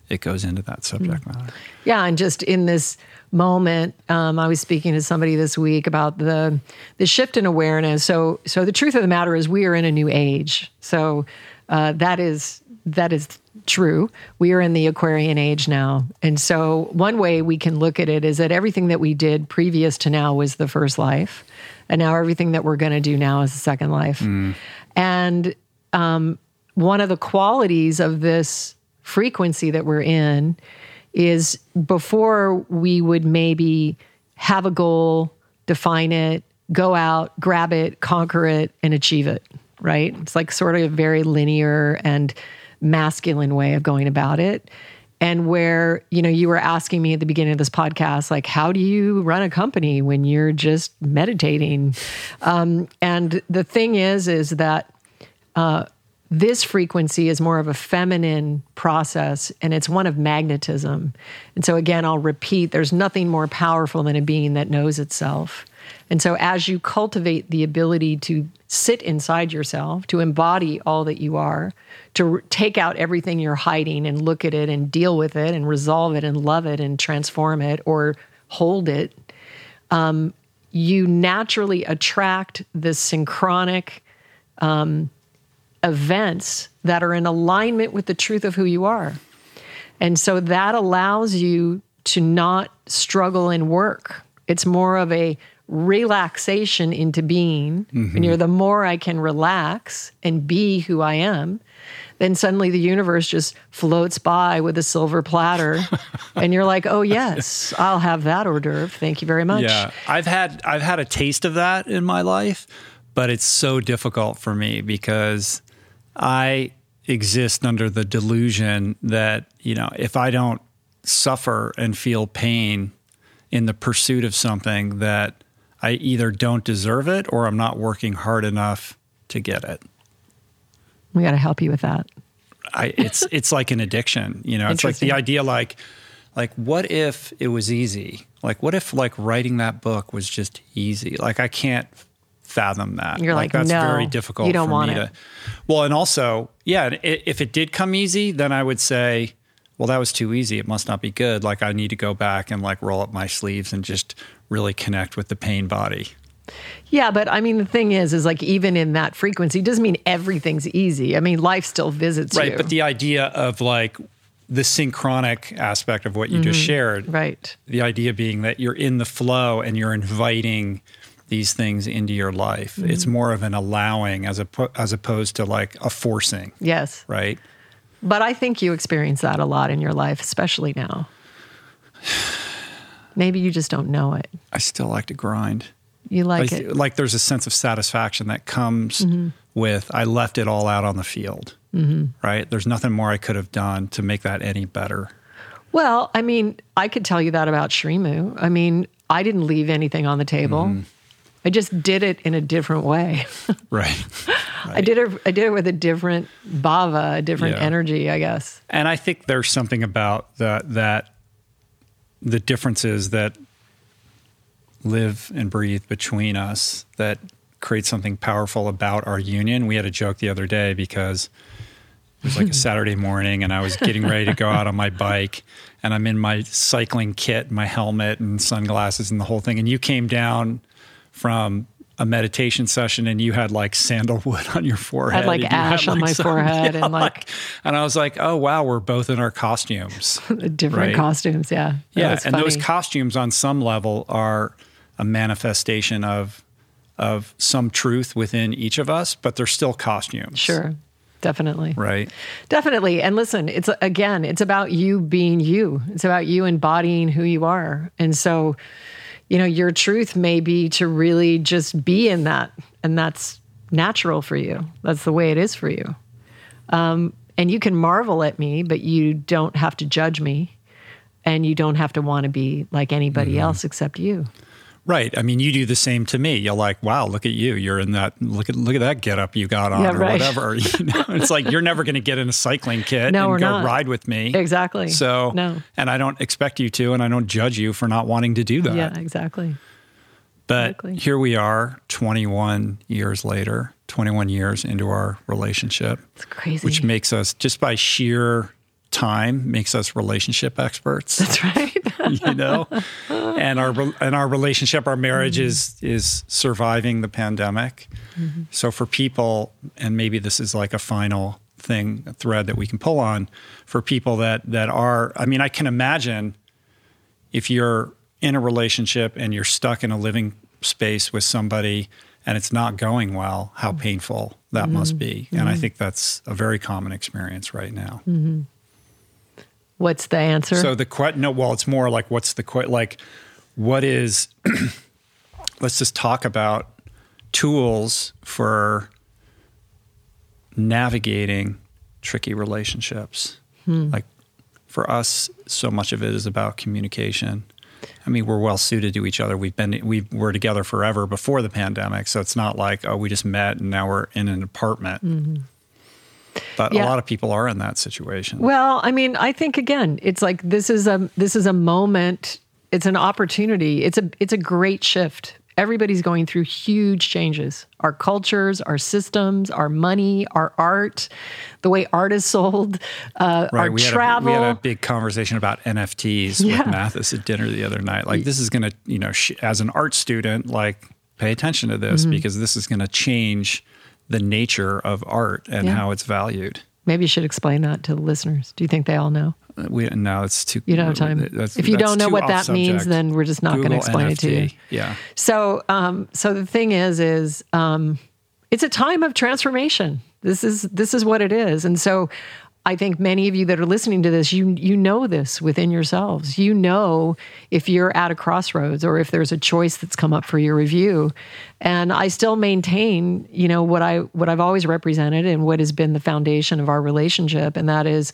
it goes into that subject matter. Yeah, and just in this moment, um, I was speaking to somebody this week about the the shift in awareness. So, so the truth of the matter is, we are in a new age. So uh, that is that is true. We are in the Aquarian age now, and so one way we can look at it is that everything that we did previous to now was the first life, and now everything that we're going to do now is the second life, and one of the qualities of this frequency that we're in is before we would maybe have a goal, define it, go out, grab it, conquer it, and achieve it, right? It's like sort of a very linear and masculine way of going about it. And where, you know, you were asking me at the beginning of this podcast, like, how do you run a company when you're just meditating? Um, and the thing is, is that this frequency is more of a feminine process and it's one of magnetism. And so, again, I'll repeat there's nothing more powerful than a being that knows itself. And so, as you cultivate the ability to sit inside yourself, to embody all that you are, to take out everything you're hiding and look at it and deal with it and resolve it and love it and transform it or hold it, um, you naturally attract this synchronic events that are in alignment with the truth of who you are. And so that allows you to not struggle in work. It's more of a relaxation into being. And mm-hmm. you're the more I can relax and be who I am, then suddenly the universe just floats by with a silver platter. and you're like, oh, yes, I'll have that hors d'oeuvre. Thank you very much. Yeah, I've had I've had a taste of that in my life, but it's so difficult for me because I exist under the delusion that, you know, if I don't suffer and feel pain in the pursuit of something that I either don't deserve it or I'm not working hard enough to get it. We got to help you with that. I, it's it's like an addiction, you know. It's like the idea, like like what if it was easy? Like what if like writing that book was just easy? Like I can't fathom that. You're like, that's no, very difficult. you don't for want me it. to. Well, and also, yeah, if it did come easy, then I would say, well, that was too easy. It must not be good. Like I need to go back and like roll up my sleeves and just really connect with the pain body. Yeah, but I mean, the thing is, is like even in that frequency doesn't mean everything's easy. I mean, life still visits right, you. Right, but the idea of like the synchronic aspect of what you just mm-hmm. shared, right. the idea being that you're in the flow and you're inviting these things into your life. Mm-hmm. It's more of an allowing as a as opposed to like a forcing, Yes. right? But I think you experience that a lot in your life, especially now. Maybe you just don't know it. I still like to grind. You like like, it. like there's a sense of satisfaction that comes mm-hmm. with I left it all out on the field. Mm-hmm. Right? There's nothing more I could have done to make that any better. Well, I mean, I could tell you that about Srimu. I mean, I didn't leave anything on the table. Mm-hmm. I just did it in a different way. Right. I did it. I did it with a different bhava, a different Yeah. energy, I guess. And I think there's something about that that the differences that live and breathe between us that create something powerful about our union. We had a joke the other day because it was like a Saturday morning and I was getting ready to go out on my bike and I'm in my cycling kit, my helmet and sunglasses and the whole thing. And you came down from a meditation session and you had like sandalwood on your forehead. like, and you ash on my forehead and, like- and I was like, oh wow, we're both in our costumes. different Right. costumes. Yeah. That yeah, and those costumes on some level are a manifestation of of some truth within each of us, but they're still costumes. Sure. Definitely. Right. Definitely. And listen, it's again, it's about you being you. It's about you embodying who you are. And so, you know, your truth may be to really just be in that. And that's natural for you. That's the way it is for you. Um, and you can marvel at me, but you don't have to judge me. And you don't have to want to be like anybody Mm-hmm. else except you. Right. I mean, you do the same to me. You're like, wow, look at you. You're in that look at look at that get up you got on Yeah, or right. whatever. You know, it's like you're never gonna get in a cycling kit No, and go not. ride with me. Exactly. So No. and I don't expect you to, and I don't judge you for not wanting to do that. Yeah, exactly. But Exactly. here we are 21 years later, 21 years into our relationship. It's crazy. which makes us just by sheer time makes us relationship experts. That's right. you know? And our and our relationship our marriage mm-hmm. is is surviving the pandemic. Mm-hmm. So for people and maybe this is like a final thing a thread that we can pull on for people that that are i mean i can imagine if you're in a relationship and you're stuck in a living space with somebody and it's not going well how mm-hmm. painful that must be. And i think that's a very common experience right now What's the answer? so the question, no, well, it's more like what's the que- like, what is? let's just talk about tools for navigating tricky relationships. Hmm. Like for us, so much of it is about communication. I mean, we're well suited to each other. We've been we were together forever before the pandemic, so it's not like oh, we just met and now we're in an apartment. Mm-hmm. But Yeah. a lot of people are in that situation. Well, I mean, I think again, it's like this is a this is a moment. It's an opportunity. It's a it's a great shift. Everybody's going through huge changes. Our cultures, our systems, our money, our art, the way art is sold, uh, our we travel. Had a, we had a big conversation about NFTs Yeah. with Mathis at dinner the other night. Like, this is going to, you know, sh- as an art student, like, pay attention to this Mm-hmm. because this is going to change the nature of art and Yeah. how it's valued. Maybe you should explain that to the listeners. Do you think they all know? We no, it's too. You don't have time. if you don't know what that means, then we're just not going to explain it to you. Yeah. So, um, so the thing is, is um, it's a time of transformation. This is this is what it is, and so I think many of you that are listening to this, you you know this within yourselves. You know if you're at a crossroads or if there's a choice that's come up for your review. And I still maintain, you know, what I what I've always represented and what has been the foundation of our relationship, and that is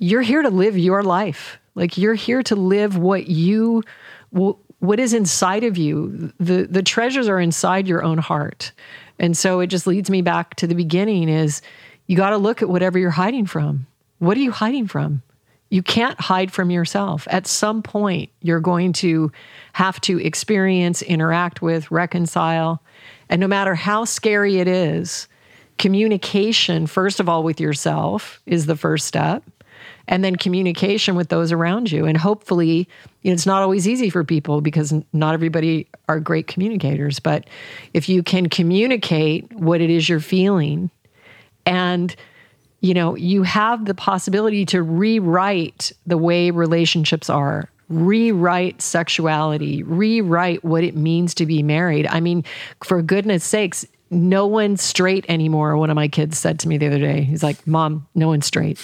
you're here to live your life. Like you're here to live what you what is inside of you. The the treasures are inside your own heart. And so it just leads me back to the beginning is you got to look at whatever you're hiding from. What are you hiding from? You can't hide from yourself. At some point, you're going to have to experience, interact with, reconcile. And no matter how scary it is, communication, first of all, with yourself is the first step. and then communication with those around you. And hopefully, you know, it's not always easy for people because not everybody are great communicators. But if you can communicate what it is you're feeling and you know, you have the possibility to rewrite the way relationships are rewrite sexuality, rewrite what it means to be married. I mean, for goodness sakes, no one's straight anymore. One of my kids said to me the other day, he's like, Mom, no one's straight.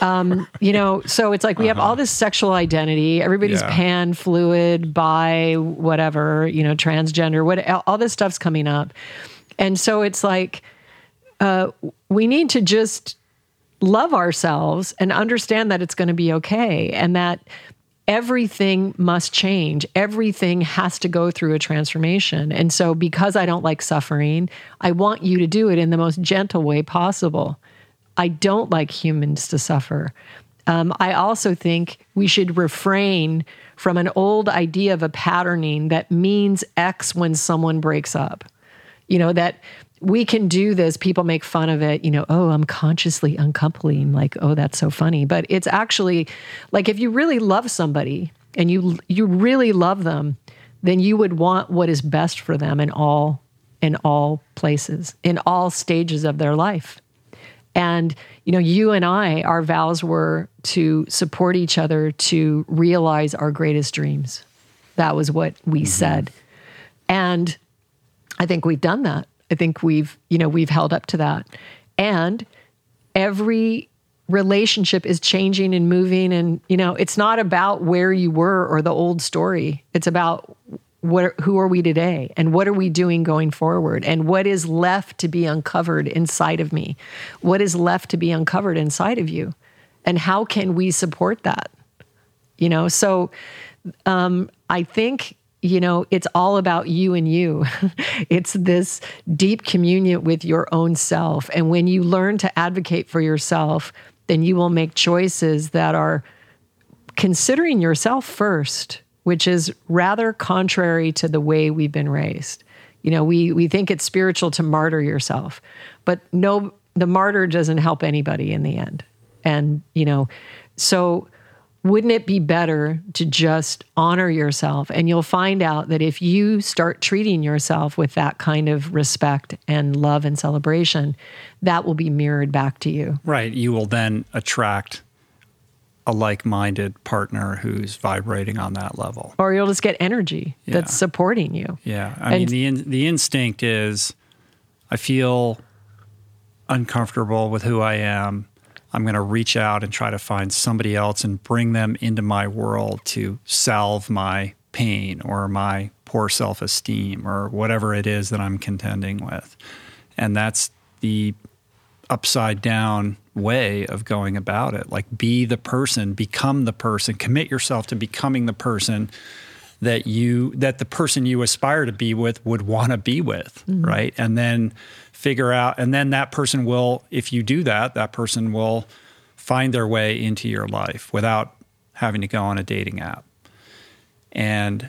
Um, you know, so it's like we uh-huh. have all this sexual identity. Everybody's yeah. pan, fluid, bi, whatever, you know, transgender, what all this stuff's coming up. And so it's like, uh, we need to just love ourselves and understand that it's going to be okay and that everything must change. Everything has to go through a transformation. And so, because I don't like suffering, I want you to do it in the most gentle way possible. I don't like humans to suffer. Um, I also think we should refrain from an old idea of a patterning that means X when someone breaks up. You know, that we can do this. People make fun of it, you know, oh, I'm consciously uncoupling, like, oh, that's so funny. But it's actually like if you really love somebody and you you really love them, then you would want what is best for them in all in all places, in all stages of their life. And you know, you and I, our vows were to support each other to realize our greatest dreams. That was what we mm-hmm. said. And I think we've done that. I think we've, you know, we've held up to that. And every relationship is changing and moving and you know, it's not about where you were or the old story. It's about what who are we today and what are we doing going forward and what is left to be uncovered inside of me? What is left to be uncovered inside of you? And how can we support that? You know, so um, I think you know, it's all about you and you. it's this deep communion with your own self. And when you learn to advocate for yourself, then you will make choices that are considering yourself first, which is rather contrary to the way we've been raised. You know, we, we think it's spiritual to martyr yourself, but no, the martyr doesn't help anybody in the end. And, you know, so wouldn't it be better to just honor yourself? And you'll find out that if you start treating yourself with that kind of respect and love and celebration, that will be mirrored back to you. Right. You will then attract a like minded partner who's vibrating on that level. Or you'll just get energy yeah. that's supporting you. Yeah. I and mean, the, in, the instinct is I feel uncomfortable with who I am I'm going to reach out and try to find somebody else and bring them into my world to salve my pain or my poor self esteem or whatever it is that I'm contending with. And that's the upside down way of going about it. Like, be the person, become the person, commit yourself to becoming the person that you that the person you aspire to be with would want to be with mm-hmm. right and then figure out, and then that person will, if you do that, that person will find their way into your life without having to go on a dating app. And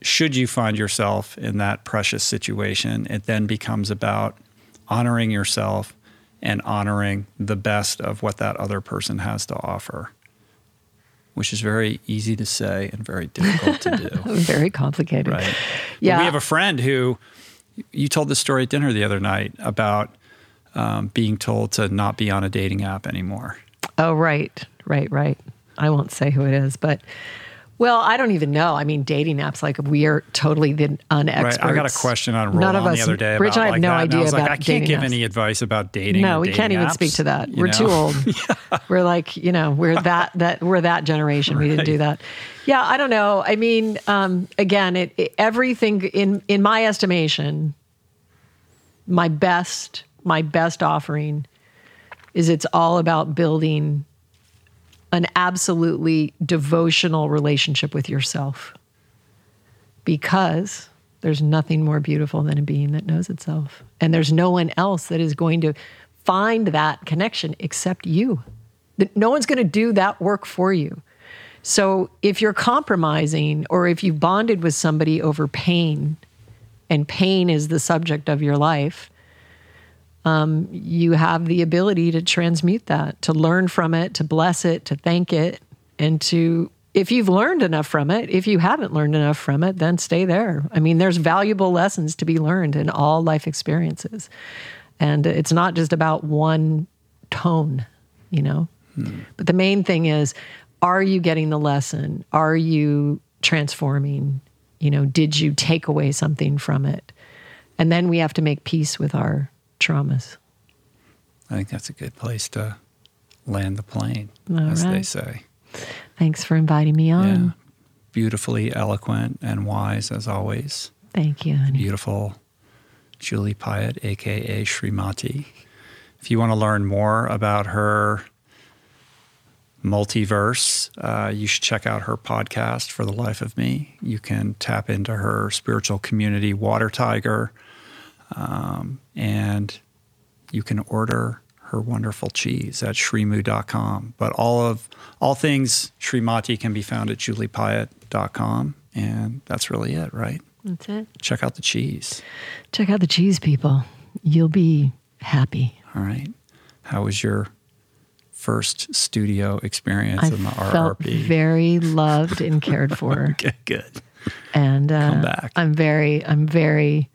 should you find yourself in that precious situation, it then becomes about honoring yourself and honoring the best of what that other person has to offer, which is very easy to say and very difficult to do. very complicated. Right. Yeah. But we have a friend who you told the story at dinner the other night about um, being told to not be on a dating app anymore. Oh, right, right, right. I won't say who it is, but well, I don't even know. I mean, dating apps, like we are totally the unexperts. Right. I got a question on None of us, the other day. Rich I have like no that. idea I about like, I can't give apps. any advice about dating. No, we dating can't even apps, speak to that. We're know? too old. yeah. We're like, you know, we're that that we're that generation. Right. We didn't do that. Yeah, I don't know. I mean, um, again, it, it everything in in my estimation, my best my best offering is it's all about building an absolutely devotional relationship with yourself. Because there's nothing more beautiful than a being that knows itself. And there's no one else that is going to find that connection except you. No one's going to do that work for you. So if you're compromising or if you've bonded with somebody over pain and pain is the subject of your life um, you have the ability to transmute that, to learn from it, to bless it, to thank it, and to if you've learned enough from it, if you haven't learned enough from it, then stay there. I mean, there's valuable lessons to be learned in all life experiences. And it's not just about one tone, you know? Hmm. But the main thing is are you getting the lesson? Are you transforming? You know, did you take away something from it? And then we have to make peace with our traumas. I think that's a good place to land the plane, All as right. they say. Thanks for inviting me on. Yeah. Beautifully eloquent and wise as always. Thank you, honey. Beautiful Julie Piatt, aka Srimati. If you want to learn more about her multiverse, uh, you should check out her podcast, For the Life of Me. You can tap into her spiritual community, Water Tiger, um, and you can order her wonderful cheese at srimu.com. But all of all things Srimati can be found at juliepiatt.com. And that's really it, right? That's it. Check out the cheese. Check out the cheese, people. You'll be happy. All right. How was your first studio experience I in the felt RRP? Very loved and cared for. okay, good. And uh, Come back. I'm very, I'm very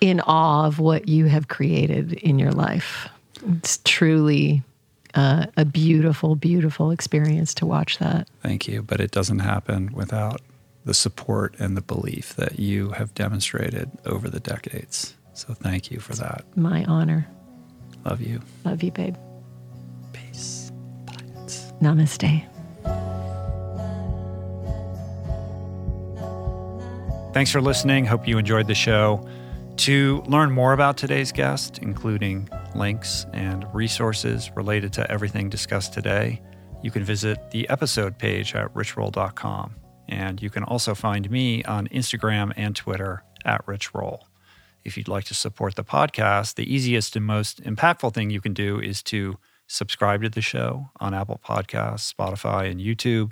in awe of what you have created in your life. It's truly uh, a beautiful, beautiful experience to watch that. Thank you. But it doesn't happen without the support and the belief that you have demonstrated over the decades. So thank you for that. My honor. Love you. Love you, babe. Peace. Plants. Namaste. Thanks for listening. Hope you enjoyed the show. To learn more about today's guest, including links and resources related to everything discussed today, you can visit the episode page at richroll.com. And you can also find me on Instagram and Twitter at richroll. If you'd like to support the podcast, the easiest and most impactful thing you can do is to subscribe to the show on Apple Podcasts, Spotify, and YouTube.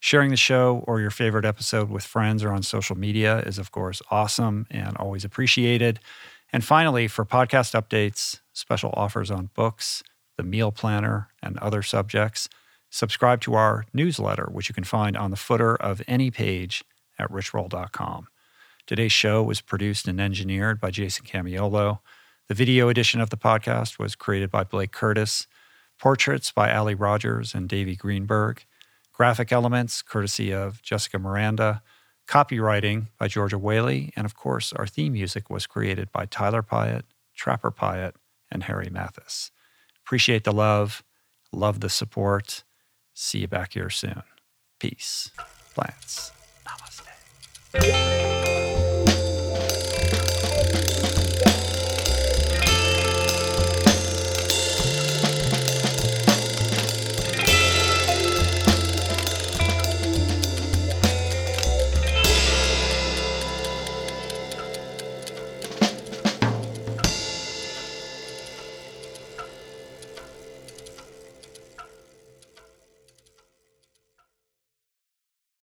Sharing the show or your favorite episode with friends or on social media is, of course, awesome and always appreciated. And finally, for podcast updates, special offers on books, the meal planner, and other subjects, subscribe to our newsletter, which you can find on the footer of any page at richroll.com. Today's show was produced and engineered by Jason Camiolo. The video edition of the podcast was created by Blake Curtis. Portraits by Ali Rogers and Davey Greenberg graphic elements courtesy of Jessica Miranda, copywriting by Georgia Whaley, and of course, our theme music was created by Tyler Piatt, Trapper Piatt, and Harry Mathis. Appreciate the love, love the support. See you back here soon. Peace. Plants. Namaste.